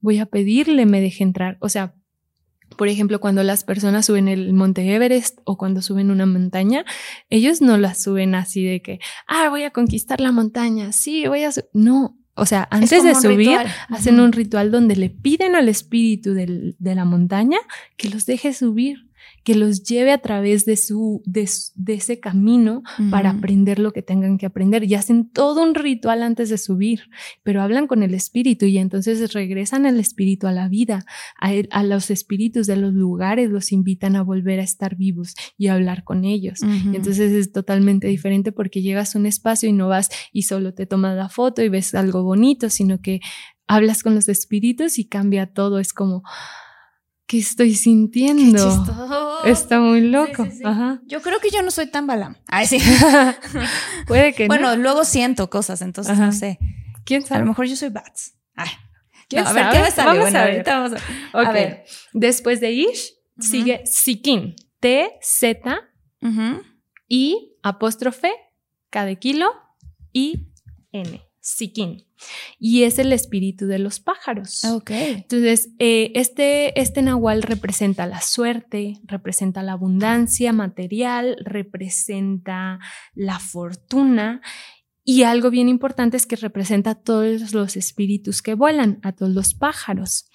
voy a pedirle me deje entrar. O sea, por ejemplo, cuando las personas suben el Monte Everest o cuando suben una montaña, ellos no la suben así de que, ah, voy a conquistar la montaña, sí, voy a... su-". No, o sea, Es antes de subir, ritual. hacen un ritual donde le piden al espíritu del- de la montaña que los deje subir. Que los lleve a través de su de, ese camino para aprender lo que tengan que aprender. Y hacen todo un ritual antes de subir, pero hablan con el espíritu y entonces regresan el espíritu a la vida, a, los espíritus de los lugares los invitan a volver a estar vivos y a hablar con ellos. entonces es totalmente diferente porque llegas a un espacio y no vas y solo te tomas la foto y ves algo bonito, sino que hablas con los espíritus y cambia todo, es como ¿qué estoy sintiendo? Está muy loco. Yo creo que yo no soy tan balam. Ay, sí. *laughs* Puede que Bueno, luego siento cosas, entonces no sé. ¿Quién sabe? A lo mejor yo soy Bats. Ay. ¿Quién sabe? a ver, ¿qué me sale? Vamos bueno, a ver. Vamos a... a ver. Después de Ish, sigue Sikin. T, Z, I, apóstrofe, K de kilo, I, N. Sikin y es el espíritu de los pájaros. Ok. Entonces, eh, este, este nahual representa la suerte, representa la abundancia material, representa la fortuna y algo bien importante es que representa a todos los espíritus que vuelan, a todos los pájaros.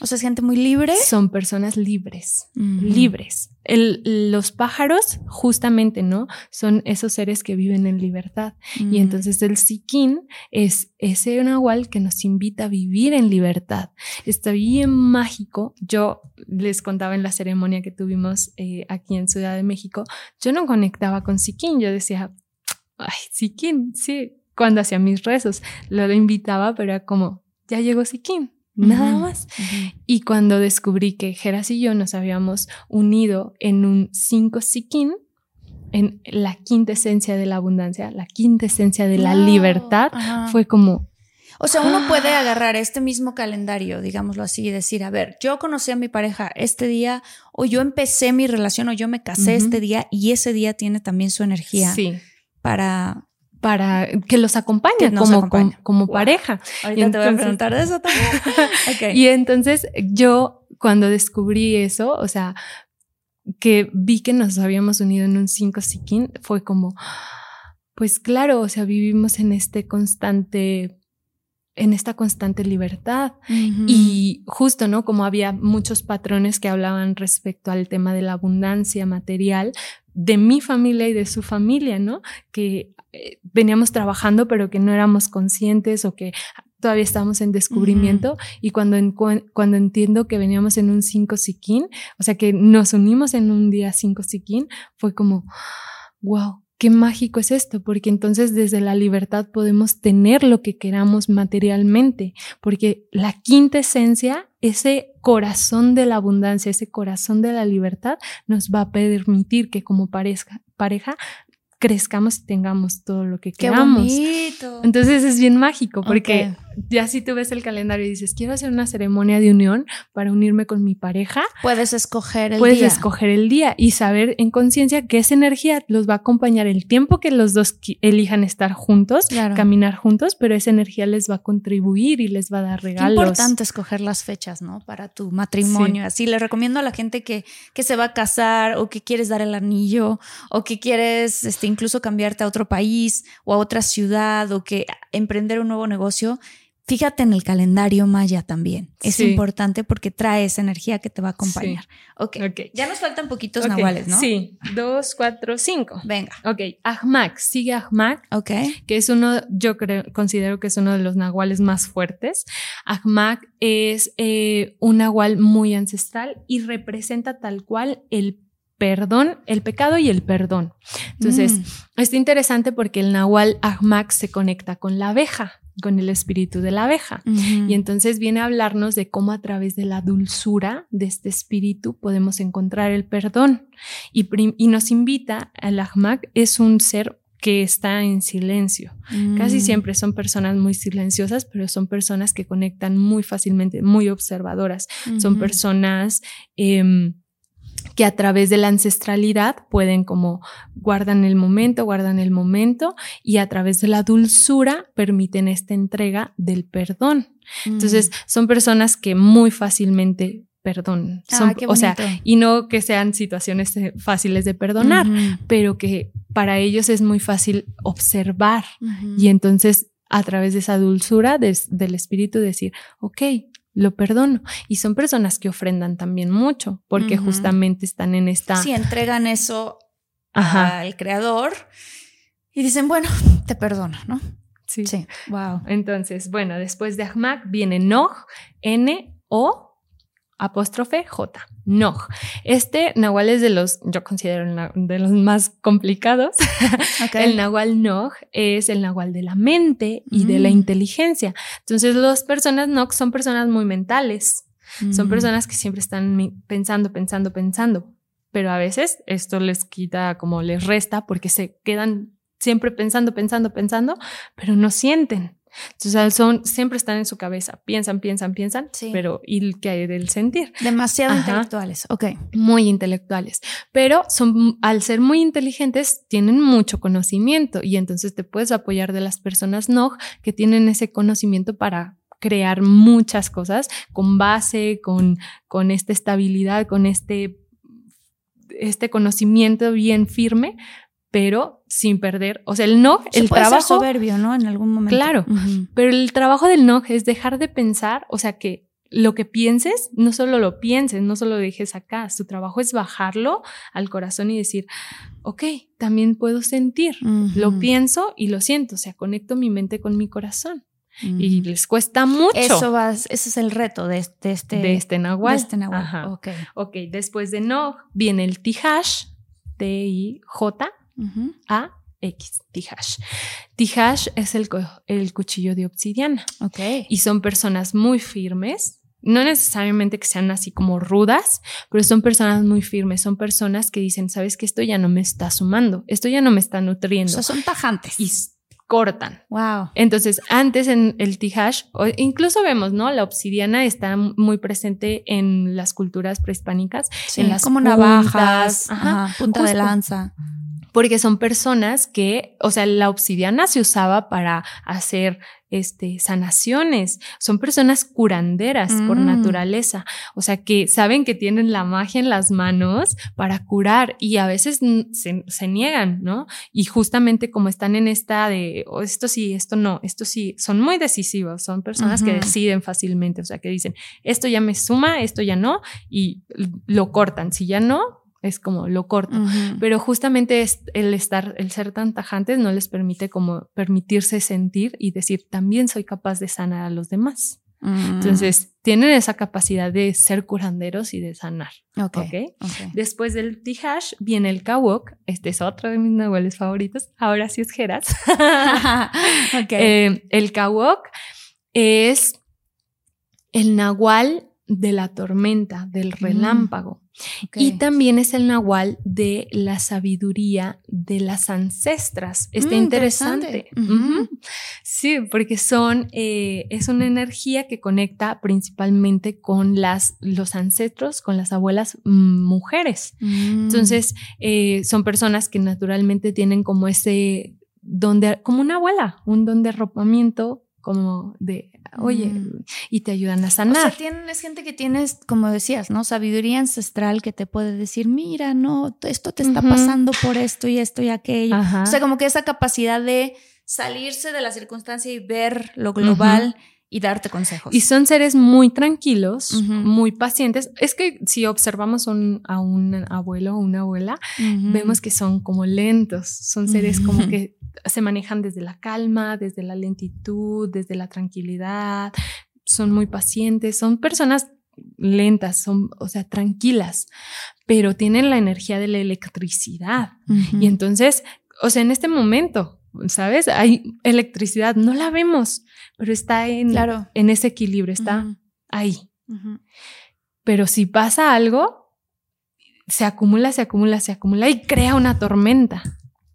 O sea, es gente muy libre. Son personas libres, libres. Los pájaros, justamente, ¿no? Son esos seres que viven en libertad. Y entonces el siquín es ese nahual que nos invita a vivir en libertad. Está bien mágico. Yo les contaba en la ceremonia que tuvimos eh, aquí en Ciudad de México, yo no conectaba con siquín. Yo decía, ay, Siquín, sí, cuando hacía mis rezos, lo invitaba, pero era como, ya llegó Siquín, nada más. Y cuando descubrí que Geras y yo nos habíamos unido en un cinco Siquín, en la quinta esencia de la abundancia, la quinta esencia de la libertad, fue como, o sea, uno puede ¡Ah! agarrar este mismo calendario, digámoslo así, y decir, a ver, yo conocí a mi pareja este día, o yo empecé mi relación, o yo me casé este día, y ese día tiene también su energía. Sí para para que los acompañe como, como, pareja. Ahorita te voy a preguntar de eso también. *laughs* Y entonces yo cuando descubrí eso, o sea, que vi que nos habíamos unido en un 5 sikin, fue como, pues claro, o sea, vivimos en este constante en esta constante libertad. Y justo, ¿no? Como había muchos patrones que hablaban respecto al tema de la abundancia material de mi familia y de su familia, ¿no? Que eh, veníamos trabajando pero que no éramos conscientes o que todavía estábamos en descubrimiento. Y cuando, cuando entiendo que veníamos en un 5 siquín, o sea que nos unimos en un día 5 siquín, fue como, wow, qué mágico es esto, porque entonces desde la libertad podemos tener lo que queramos materialmente, porque la quinta esencia, ese corazón de la abundancia, ese corazón de la libertad, nos va a permitir que como pareja, pareja crezcamos y tengamos todo lo que queramos. Entonces es bien mágico porque ya si tú ves el calendario y dices, quiero hacer una ceremonia de unión para unirme con mi pareja, puedes escoger el puedes día. Puedes escoger el día y saber en conciencia que esa energía los va a acompañar el tiempo que los dos elijan estar juntos, caminar juntos, pero esa energía les va a contribuir y les va a dar regalos. Qué importante escoger las fechas, ¿no? Para tu matrimonio. Así le recomiendo a la gente que, que se va a casar o que quieres dar el anillo o que quieres este, incluso cambiarte a otro país o a otra ciudad o que emprender un nuevo negocio, fíjate en el calendario maya también. Es importante porque trae esa energía que te va a acompañar. Okay. Ya nos faltan poquitos nahuales, ¿no? Sí. Dos, cuatro, cinco. Venga. Ok. Ahmak. Sigue Ahmak. Ok. Que es uno, yo creo, considero que es uno de los nahuales más fuertes. Ahmak es eh, un nahual muy ancestral y representa tal cual el perdón, el pecado y el perdón. Entonces, mm. está interesante porque el Nahual Ahmak se conecta con la abeja, con el espíritu de la abeja. Y entonces viene a hablarnos de cómo a través de la dulzura de este espíritu podemos encontrar el perdón. Y, nos invita, al Ahmak es un ser que está en silencio. Casi mm. siempre son personas muy silenciosas, pero son personas que conectan muy fácilmente, muy observadoras. Son personas... Em, que a través de la ancestralidad pueden como guardan el momento, guardan el momento y a través de la dulzura permiten esta entrega del perdón. Entonces, mm. son personas que muy fácilmente perdonan. Ah, o sea, y no que sean situaciones eh, fáciles de perdonar, pero que para ellos es muy fácil observar y entonces a través de esa dulzura del espíritu decir, ok, lo perdono. Y son personas que ofrendan también mucho, porque justamente están en esta... Sí, entregan eso Ajá, al creador y dicen, bueno, te perdono, ¿no? sí. Sí. Wow. Entonces, bueno, después de Ahmak viene Nog, N, O, apóstrofe, J. Nog. Este Nahual es de los, yo considero de los más complicados. *laughs* El Nahual Nog es el Nahual de la mente y de la Mm. inteligencia. Entonces, las personas Nog son personas muy mentales. Son Mm. personas que siempre están pensando, pensando, pensando. Pero a veces esto les quita, como les resta, porque se quedan siempre pensando, pensando, pensando, pero no sienten. Entonces son, siempre están en su cabeza, piensan, piensan, piensan, Sí. pero ¿y qué hay del sentir? Demasiado Ajá. intelectuales. Ok. Muy intelectuales, pero son, al ser muy inteligentes, tienen mucho conocimiento y entonces te puedes apoyar de las personas no que tienen ese conocimiento para crear muchas cosas con base, con, con esta estabilidad, con este, este conocimiento bien firme, pero sin perder, o sea, el no, Se el puede ser trabajo, soberbio, ¿no? En algún momento. Claro. Ujú. pero el trabajo del no es dejar de pensar, o sea, que lo que pienses, no solo lo pienses, no solo lo dejes acá, su trabajo es bajarlo al corazón y decir, ok, también puedo sentir, lo Ujú. pienso y lo siento, o sea, conecto mi mente con mi corazón y les cuesta mucho Eso ese es el reto de este, de este, de este nahual. de este nahual. Ajá. Ok. Ok, después de no viene el tihash, T-I-J, A, X, tihash. Tihash es el, el cuchillo de obsidiana. Ok. y son personas muy firmes. No necesariamente que sean así como rudas, pero son personas muy firmes. Son personas que dicen, sabes que esto ya no me está sumando, esto ya no me está O nutriendo. sea, son tajantes. y cortan. wow. Entonces, antes en el tihash, incluso vemos, ¿no? La obsidiana está muy presente en las culturas prehispánicas, en las como puntas, navajas, ajá, punta de lanza. Porque son personas que, o sea, la obsidiana se usaba para hacer este, sanaciones, son personas curanderas por Mm. naturaleza, o sea, que saben que tienen la magia en las manos para curar y a veces se, se niegan, ¿no? Y justamente como están en esta de, oh, esto sí, esto no, esto sí, son muy decisivos, son personas que deciden fácilmente, o sea, que dicen, esto ya me suma, esto ya no, y lo cortan, si ya no, es como lo corto. Pero justamente es el estar, el ser tan tajantes no les permite como permitirse sentir y decir, también soy capaz de sanar a los demás. Mm. Entonces, tienen esa capacidad de ser curanderos y de sanar. ok. ¿ok? ok. Después del Tihash viene el Kawok. Este es otro de mis nahuales favoritos. Ahora sí es. *laughs* *laughs* Eh, el Kawok es el nahual de la tormenta, del relámpago. Y también es el nahual de la sabiduría de las ancestras. Está Mm, interesante. Sí, porque son, eh, es una energía que conecta principalmente con las, los ancestros, con las abuelas mm, mujeres. Mm. Entonces, eh, son personas que naturalmente tienen como ese don de, como una abuela, un don de arropamiento, como de, oye, Mm. y te ayudan a O sanar. sea, tienen, es gente que tienes, como decías, ¿no? Sabiduría ancestral que te puede decir, mira, no, esto te está pasando por esto y esto y aquello. Ajá. O sea, como que esa capacidad de salirse de la circunstancia y ver lo global y darte consejos. Y son seres muy tranquilos, muy pacientes. Es que si observamos un- a un abuelo o una abuela, vemos que son como lentos, son seres como que se manejan desde la calma, desde la lentitud, desde la tranquilidad, son muy pacientes, son personas lentas, son, o sea, tranquilas, pero tienen la energía de la electricidad. Y entonces, o sea, en este momento, ¿sabes? Hay electricidad, no la vemos, pero está en, Claro. en ese equilibrio, está ahí. Pero si pasa algo, se acumula, se acumula, se acumula y crea una tormenta,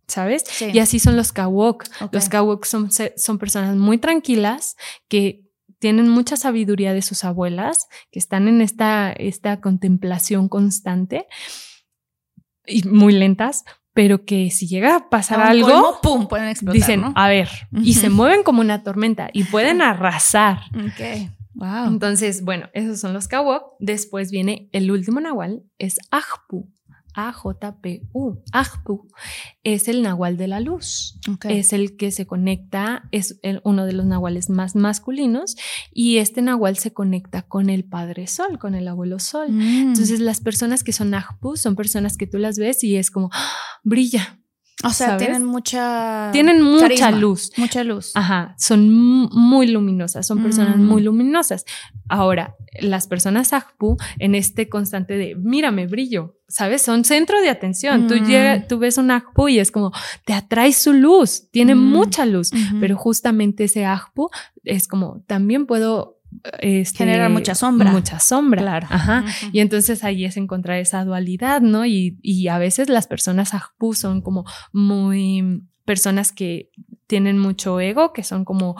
¿sabes? Sí. Y así son los Kawok. Ok. Los Kawok son, son personas muy tranquilas que tienen mucha sabiduría de sus abuelas, que están en esta, esta contemplación constante y muy lentas, pero que si llega a pasar A algo, colmo, ¡pum! Pueden explotar, dicen, ¿no? a ver, y se mueven como una tormenta y pueden arrasar. Ok. Wow. Entonces, bueno, esos son los Kawok. Después viene el último Nahual, es Ajpu. A-J-P-U. Ajpu es el nahual de la luz. Es el que se conecta, es el- uno de los nahuales más masculinos y este nahual se conecta con el Padre Sol, con el abuelo Sol. Mm. Entonces las personas que son Ajpu son personas que tú las ves y es como, ¡ah! brilla. O sea, ¿sabes? tienen mucha. Tienen mucha carisma, luz. Mucha luz. Ajá, son muy luminosas, son personas Mm. muy luminosas. Ahora, las personas Ajpu en este constante de, mírame, brillo, ¿sabes? Son centro de atención. Tú, Mm. llega- tú ves un Ajpu y es como, te atrae su luz, tiene Mm. mucha luz, pero justamente ese Ajpu es como, también puedo... este, Generar mucha sombra. Mucha sombra. Claro. Ajá. Y entonces ahí es encontrar esa dualidad, ¿no? Y, y a veces las personas Ajpu son como muy personas que tienen mucho ego, que son como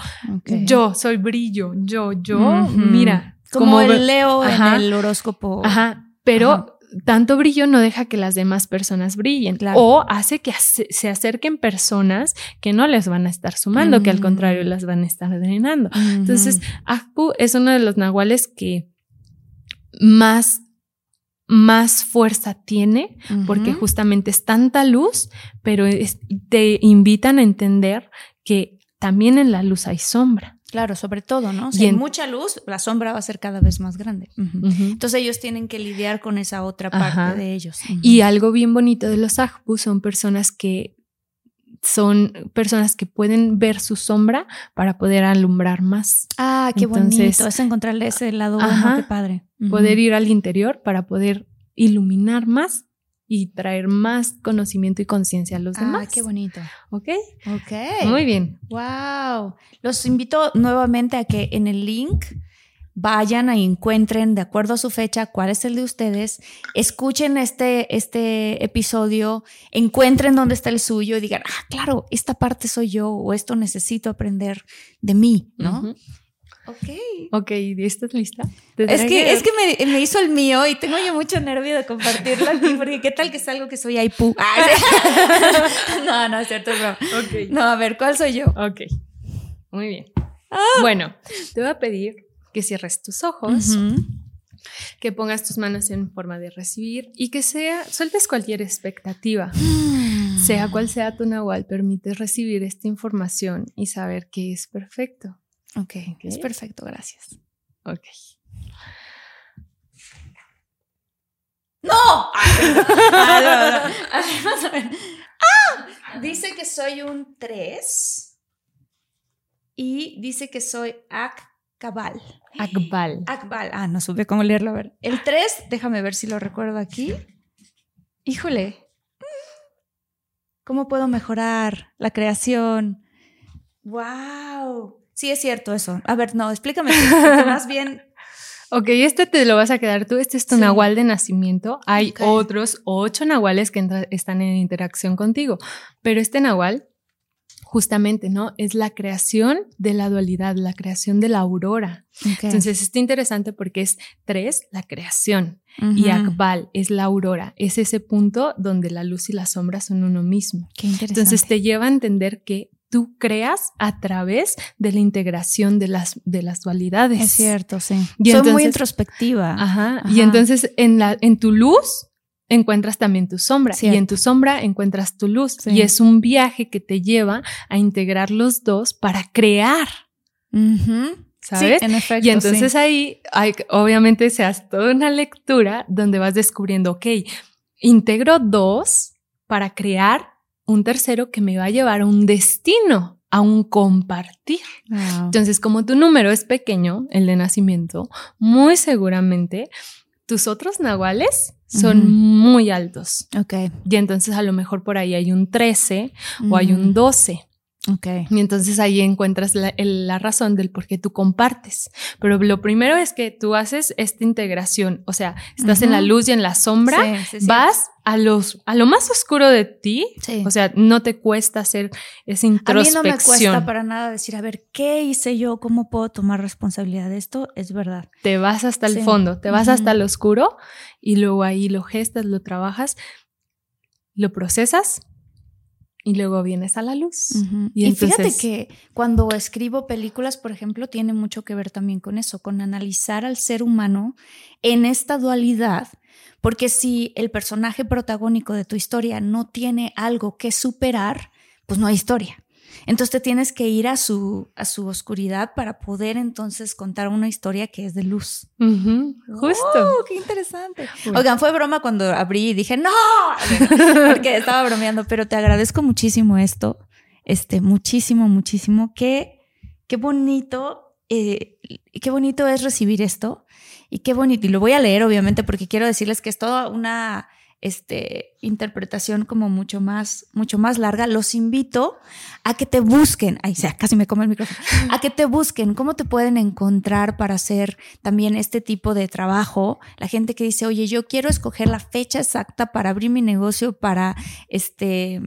yo soy brillo, yo, yo, mira. Como, el Leo Ajá. en el horóscopo. Ajá, pero. Tanto brillo no deja que las demás personas brillen Claro. o hace que se acerquen personas que no les van a estar sumando, que al Mm. contrario las van a estar drenando. Entonces, Akpu es uno de los nahuales que más más fuerza tiene porque justamente es tanta luz, pero es- te invitan a entender que también en la luz hay sombra. Claro, sobre todo, ¿no? Si Y hay en- mucha luz, la sombra va a ser cada vez más grande. Entonces ellos tienen que lidiar con esa otra parte Ajá. de ellos. Y algo bien bonito de los Ajpu son personas que son personas que pueden ver su sombra para poder alumbrar más, ah, qué Entonces- bonito. Es encontrarle ese lado bueno, Ajá. qué padre. Poder ir al interior para poder iluminar más y traer más conocimiento y conciencia a los demás. Ah, qué bonito. ¿Ok? Ok. Muy bien. Wow. Los invito nuevamente a que en el link vayan y encuentren de acuerdo a su fecha cuál es el de ustedes, escuchen este, este episodio, encuentren dónde está el suyo y digan, ah, claro, esta parte soy yo o esto necesito aprender de mí, ¿no? Ok. Ok, ¿estás lista? Es que, es que me, me hizo el mío y tengo yo mucho nervio de compartirlo aquí, *laughs* porque qué tal que es algo que soy Aipu. *laughs* Ah, *laughs* no, no, es cierto, es broma. Ok. No, a ver, ¿cuál soy yo? Ok. Muy bien. Bueno, te voy a pedir que cierres tus ojos, que pongas tus manos en forma de recibir y que sea, sueltes cualquier expectativa. Sea cual sea tu nahual, permites recibir esta información y saber que es perfecto. Ok, Ok. es perfecto, gracias. Ok. *laughs* ¡No! Ah, no, no. A ver, vamos a ver. ¡Ah! Dice que soy un 3 y dice que soy Akbal. Akbal. Akbal. Ah, no supe cómo leerlo. A ver. El 3, déjame ver si lo recuerdo aquí. Híjole. ¿Cómo puedo mejorar la creación? ¡Wow! Sí, es cierto eso. A ver, no, explícame. Más *laughs* bien. Ok, este te lo vas a quedar tú. Este es tu Sí. nahual de nacimiento. Hay otros ocho nahuales que están en interacción contigo, pero este nahual, justamente, ¿no? Es la creación de la dualidad, la creación de la aurora. Entonces, está interesante porque es tres, la creación, y. Akbal es la aurora. Es ese punto donde la luz y la sombra son uno mismo. Qué interesante. Entonces, te lleva a entender que tú creas a través de la integración de las, de las dualidades. Es cierto, sí. Y Soy muy introspectiva. Ajá. Ajá. Y entonces en, la, en tu luz encuentras también tu sombra y en tu sombra encuentras tu luz. Sí. Y es un viaje que te lleva a integrar los dos para crear. ¿sabes? Sí, en efecto. y entonces sí. ahí hay, obviamente se hace toda una lectura donde vas descubriendo, ok, integro dos para crear un tercero que me va a llevar a un destino, a un compartir. Wow. Entonces, como tu número es pequeño, el de nacimiento, muy seguramente tus otros nahuales son muy altos. Ok. Y entonces a lo mejor por ahí hay un 13 o hay un Ujú. 12. Ok. Y entonces ahí encuentras la, el- la razón del por qué tú compartes. Pero lo primero es que tú haces esta integración, o sea, estás en la luz y en la sombra, Sí, sí, sí. vas a, los, a lo más oscuro de ti, Sí. o sea, no te cuesta hacer esa a mí introspección. no me cuesta para nada decir, a ver, ¿qué hice yo? ¿Cómo puedo tomar responsabilidad de esto? Es verdad. te vas hasta el fondo, te vas Ujú. hasta el oscuro y luego ahí lo gestas, lo trabajas, lo procesas y luego vienes a la luz. Y Y, fíjate que cuando escribo películas, por ejemplo, tiene mucho que ver también con eso, con analizar al ser humano en esta dualidad, porque si el personaje protagónico de tu historia no tiene algo que superar, pues no hay historia. Entonces te tienes que ir a su, a su oscuridad para poder entonces contar una historia que es de luz. Ujú, Justo. ¡Oh, ¡Qué interesante! Oigan, fue broma cuando abrí y dije, ¡No! *laughs* Porque estaba bromeando, pero te agradezco muchísimo esto. Este, muchísimo, muchísimo. Qué, qué bonito, eh, qué bonito es recibir esto. Y qué bonito. Y lo voy a leer, obviamente, porque quiero decirles que es toda una este, interpretación como mucho más, mucho más larga. Los invito a que te busquen. Ay, sea, casi me come el micrófono. *laughs* A que te busquen. ¿Cómo te pueden encontrar para hacer también este tipo de trabajo? La gente que dice, oye, yo quiero escoger la fecha exacta para abrir mi negocio, para este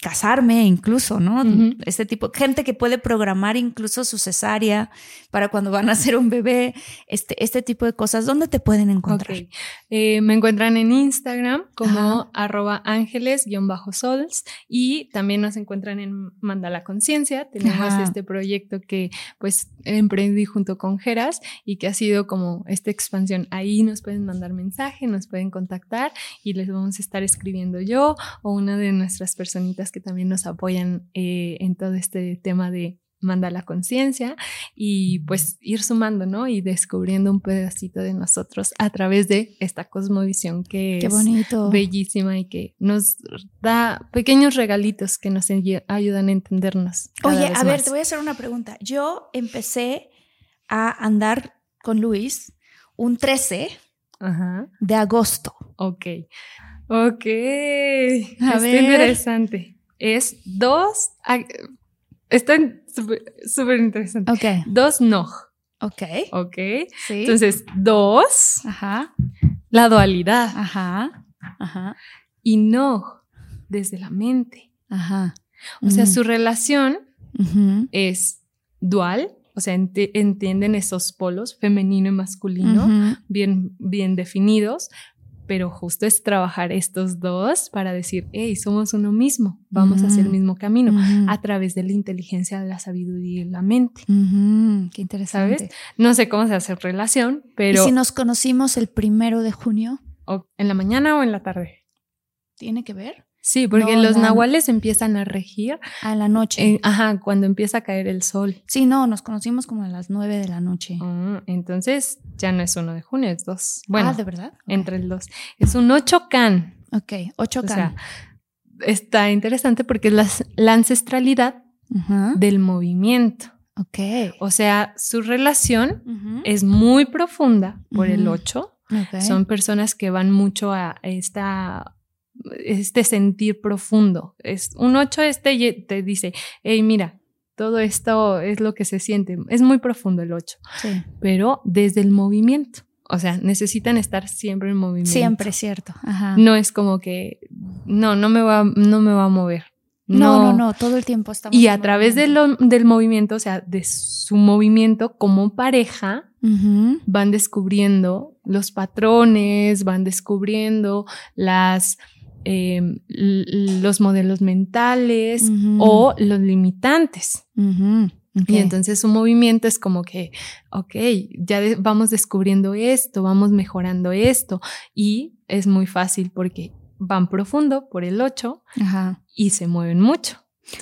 casarme incluso, ¿no? Este tipo, gente que puede programar incluso su cesárea para cuando van a hacer un bebé, este, este tipo de cosas, ¿dónde te pueden encontrar? Eh, me encuentran en Instagram como Ajá. arroba ángeles-sols y también nos encuentran en Mandala Conciencia. Tenemos Ajá. este proyecto que pues emprendí junto con Geras y que ha sido como esta expansión. Ahí nos pueden mandar mensaje, nos pueden contactar y les vamos a estar escribiendo yo o una de nuestras personitas que también nos apoyan eh, en todo este tema de Mandala Conciencia y pues ir sumando, ¿no? Y descubriendo un pedacito de nosotros a través de esta cosmovisión que Qué es bonito. bellísima y que nos da pequeños regalitos que nos ayu- ayudan a entendernos. Oye, a ver, más. te voy a hacer una pregunta. Yo empecé a andar con Luis un 13 Ajá, de agosto. ok. Ok. Está ver. interesante. Es dos. ah, Está súper interesante. Ok. Dos no. Ok. Ok. Sí. Entonces, dos, ajá. la dualidad. Ajá. Ajá. Y no, desde la mente. Ajá. O sea, su relación es dual, o sea, enti- entienden esos polos, femenino y masculino, bien, bien definidos, pero justo es trabajar estos dos para decir, hey, somos uno mismo, vamos hacia el Ujú. mismo camino, Ujú. a través de la inteligencia, la sabiduría y la mente. Ujú. Qué interesante. ¿Sabes? No sé cómo se hace relación, pero ¿Y si nos conocimos el primero de junio? o en la mañana o en la tarde. ¿Tiene que ver? Sí, porque No, los la- nahuales empiezan a regir, A la noche. en- ajá, cuando empieza a caer el sol. Sí, no, nos conocimos como a las nueve de la noche. Ah, entonces ya no es uno de junio, es dos. Bueno, ah, ¿de verdad? entre el dos. Es un 8 can. Ok, ocho O K. sea, está interesante porque es la, la ancestralidad del movimiento. Ok. O sea, su relación es muy profunda por el Ujú. 8. Ok. Son personas que van mucho a esta este sentir profundo. Es un 8 este te dice, hey, mira, todo esto es lo que se siente. Es muy profundo el 8, Sí. pero desde el movimiento. O sea, necesitan estar siempre en movimiento. Siempre, cierto. Ajá. No es como que, no, no me va, no me va a mover. no, no, no, todo el tiempo estamos. Y a través de lo- del movimiento, o sea, de su movimiento como pareja, van descubriendo los patrones, van descubriendo las, eh, l- los modelos mentales o los limitantes. Y entonces su movimiento es como que, ok, ya de- vamos descubriendo esto, vamos mejorando esto. Y es muy fácil porque van profundo por el 8 Ajá. y se mueven mucho.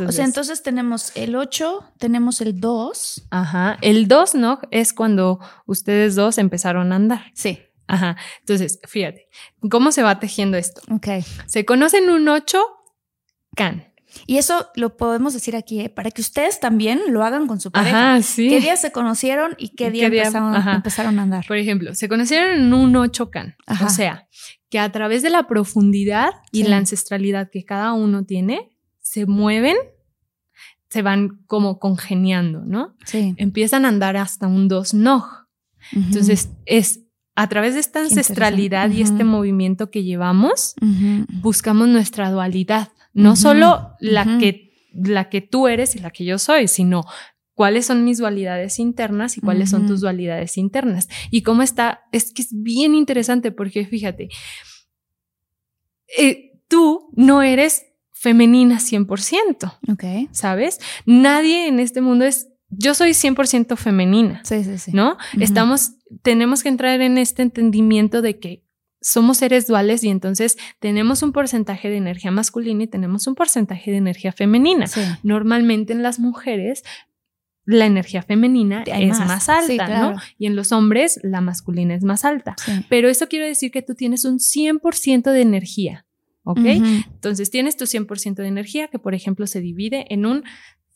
o sea, entonces tenemos el 8, tenemos el 2. Ajá. El 2, ¿no? Es cuando ustedes dos empezaron a andar. Sí. Ajá. Entonces, fíjate, ¿cómo se va tejiendo esto? Ok. Se conocen un 8 can. Y eso lo podemos decir aquí, ¿eh? para que ustedes también lo hagan con su pareja. Ajá, sí. ¿Qué día se conocieron y qué ¿Y día, qué día? empezaron, empezaron a andar? Por ejemplo, se conocieron en un 8 can. Ajá. O sea, que a través de la profundidad y Sí. la ancestralidad que cada uno tiene, se mueven, se van como congeniando, ¿no? Sí. Empiezan a andar hasta un 2 no. Ujú. Entonces, es a través de esta ancestralidad y este movimiento que llevamos, buscamos nuestra dualidad, no solo la que la que tú eres y la que yo soy, sino cuáles son mis dualidades internas y cuáles son tus dualidades internas. Y cómo está, es que es bien interesante porque fíjate, eh, tú no eres femenina 100%, Ok. ¿sabes? Nadie en este mundo es, yo soy 100% femenina, Sí, sí, sí. ¿no? Estamos, tenemos que entrar en este entendimiento de que somos seres duales y entonces tenemos un porcentaje de energía masculina y tenemos un porcentaje de energía femenina. Sí. Normalmente en las mujeres la energía femenina Hay es más. más, alta, Sí, claro. ¿no? Y en los hombres la masculina es más alta. Sí. Pero eso quiere decir que tú tienes un 100% de energía, ¿ok? Entonces tienes tu 100% de energía que, por ejemplo, se divide en un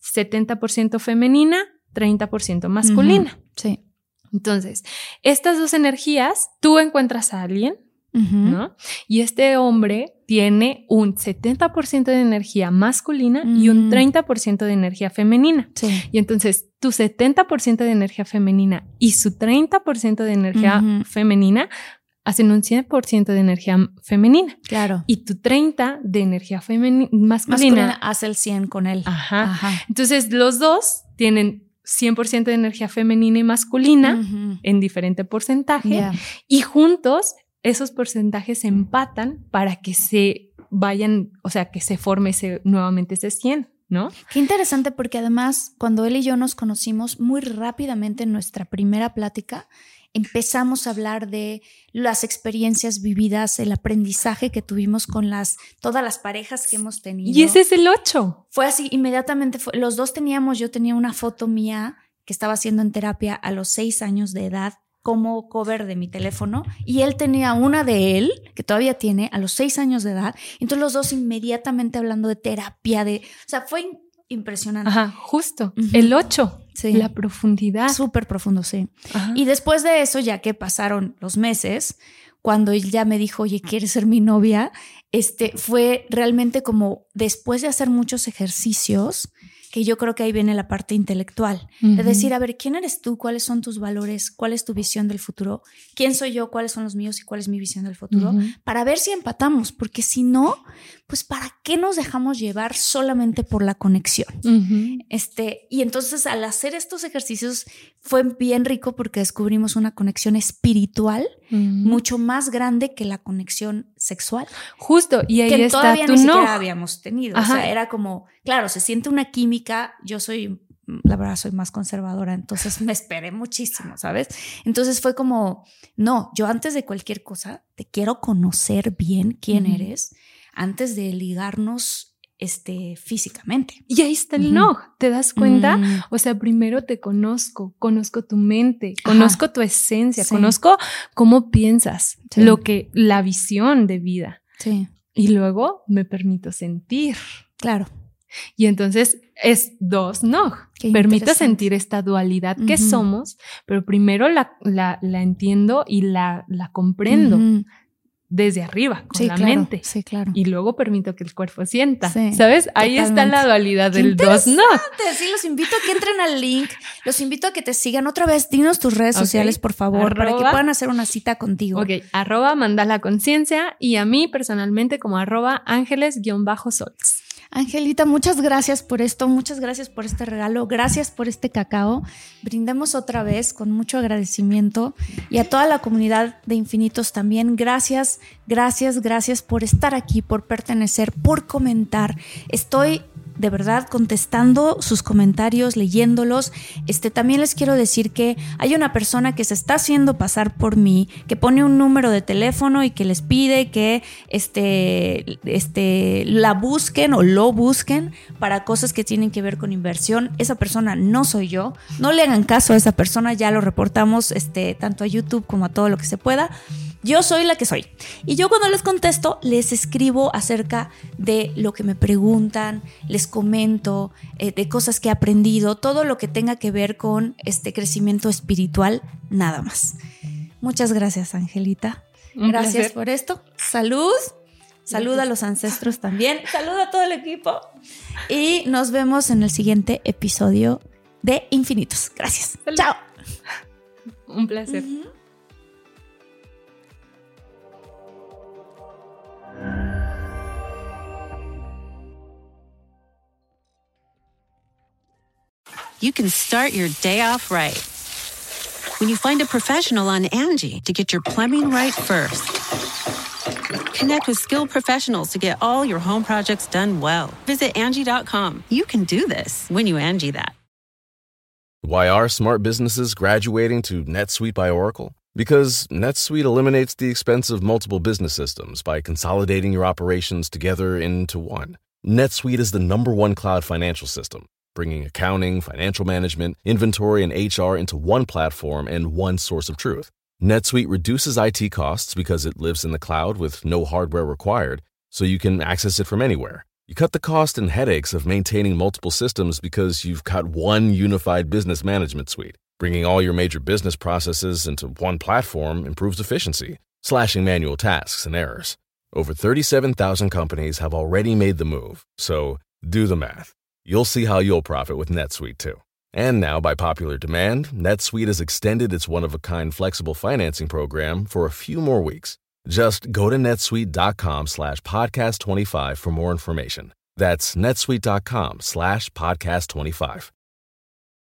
70% femenina, 30% masculina. Sí. Entonces, estas dos energías, tú encuentras a alguien. ¿no? Y este hombre tiene un 70% de energía masculina y un Mm. 30% de energía femenina. Sí. Y entonces tu 70% de energía femenina y su 30% de energía femenina hacen un 100% de energía femenina. Claro. Y tu 30 de energía femeni- masculina. Masculina hace el 100 con él. Ajá. Ajá. Entonces los dos tienen 100% de energía femenina y masculina Ujú. en diferente porcentaje Ya. y juntos esos porcentajes se empatan para que se vayan, o sea, que se forme ese, nuevamente ese 100, ¿no? Qué interesante porque además cuando él y yo nos conocimos muy rápidamente en nuestra primera plática, empezamos a hablar de las experiencias vividas, el aprendizaje que tuvimos con las todas las parejas que hemos tenido. Y ese es el 8. fue así, inmediatamente fue- los dos teníamos, yo tenía una foto mía que estaba haciendo en terapia a los seis años de edad como cover de mi teléfono y él tenía una de él que todavía tiene a los seis años de edad. Entonces los dos inmediatamente hablando de terapia, de, o sea, fue impresionante. Ajá, justo. El 8. Sí. La profundidad. Súper profundo, sí. Ajá. Y después de eso, ya que pasaron los meses, cuando él ya me dijo, oye, ¿quieres ser mi novia? Este fue realmente como después de hacer muchos ejercicios, que yo creo que ahí viene la parte intelectual, de Ujú. decir, a ver, ¿quién eres tú? ¿Cuáles son tus valores? ¿Cuál es tu visión del futuro? ¿Quién soy yo? ¿Cuáles son los míos? ¿Y cuál es mi visión del futuro? Para ver si empatamos, porque si no, pues ¿para qué nos dejamos llevar solamente por la conexión? Este, y entonces al hacer estos ejercicios fue bien rico porque descubrimos una conexión espiritual mucho más grande que la conexión sexual, Justo. Y ahí que está todavía ni no. siquiera habíamos tenido. O sea, era como, claro, se siente una química, yo soy, la verdad, soy más conservadora, entonces me esperé muchísimo, ¿sabes? Entonces fue como, no, yo antes de cualquier cosa, te quiero conocer bien quién eres antes de ligarnos este, físicamente. Y ahí está el Ujú. no. ¿Te das cuenta? Mm. O sea, primero te conozco, conozco tu mente, Ajá. conozco tu esencia, Sí. conozco cómo piensas, Sí. lo que, la visión de vida. Sí, Y luego me permito sentir. claro. Y entonces es dos no. Permito sentir esta dualidad que Ujú. somos, pero primero la, la, la entiendo y la, la comprendo Ujú. Desde arriba, con Sí, la claro. mente. Sí, claro. Y luego permito que el cuerpo sienta. Sí, ¿Sabes? Ahí está la dualidad Qué del dos no. Sí, los invito a que entren al link. Los invito a que te sigan otra vez. Dinos tus redes sociales, por favor, para que puedan hacer una cita contigo. Ok, arroba mandala conciencia y a mí personalmente como arroba ángeles-sols. Angelita, muchas gracias por esto, muchas gracias por este regalo, gracias por este cacao. Brindemos otra vez con mucho agradecimiento y a toda la comunidad de Infinitos también. Gracias, gracias, gracias por estar aquí, por pertenecer, por comentar. Estoy de verdad contestando sus comentarios, leyéndolos. Este también les quiero decir que hay una persona que se está haciendo pasar por mí, que pone un número de teléfono y que les pide que este, este, la busquen o lo busquen para cosas que tienen que ver con inversión. Esa persona no soy yo. No le hagan caso a esa persona, ya lo reportamos este, tanto a YouTube como a todo lo que se pueda. Yo soy la que soy. Y yo cuando les contesto, les escribo acerca de lo que me preguntan, les comento eh, de cosas que he aprendido, todo lo que tenga que ver con este crecimiento espiritual, nada más. Muchas gracias, Angelita. Un gracias placer. por esto. Salud. Salud a los ancestros también. Salud a todo el equipo. Y nos vemos en el siguiente episodio de Infinitos. Gracias. Salud. Chao. Un placer. You can start your day off right. When you find a professional on Angie to get your plumbing right first. Connect with skilled professionals to get all your home projects done well. Visit Angie.com. You can do this when you Angie that. Why are smart businesses graduating to NetSuite by Oracle? Because NetSuite eliminates the expense of multiple business systems by consolidating your operations together into one. NetSuite is the number one cloud financial system, bringing accounting, financial management, inventory, and HR into one platform and one source of truth. NetSuite reduces IT costs because it lives in the cloud with no hardware required, so you can access it from anywhere. You cut the cost and headaches of maintaining multiple systems because you've got one unified business management suite. Bringing all your major business processes into one platform improves efficiency, slashing manual tasks and errors. Over 37,000 companies have already made the move, so do the math. You'll see how you'll profit with NetSuite too. And now, by popular demand, NetSuite has extended its one-of-a-kind flexible financing program for a few more weeks. Just go to netsuite.com slash podcast25 for more information. That's netsuite.com slash podcast25.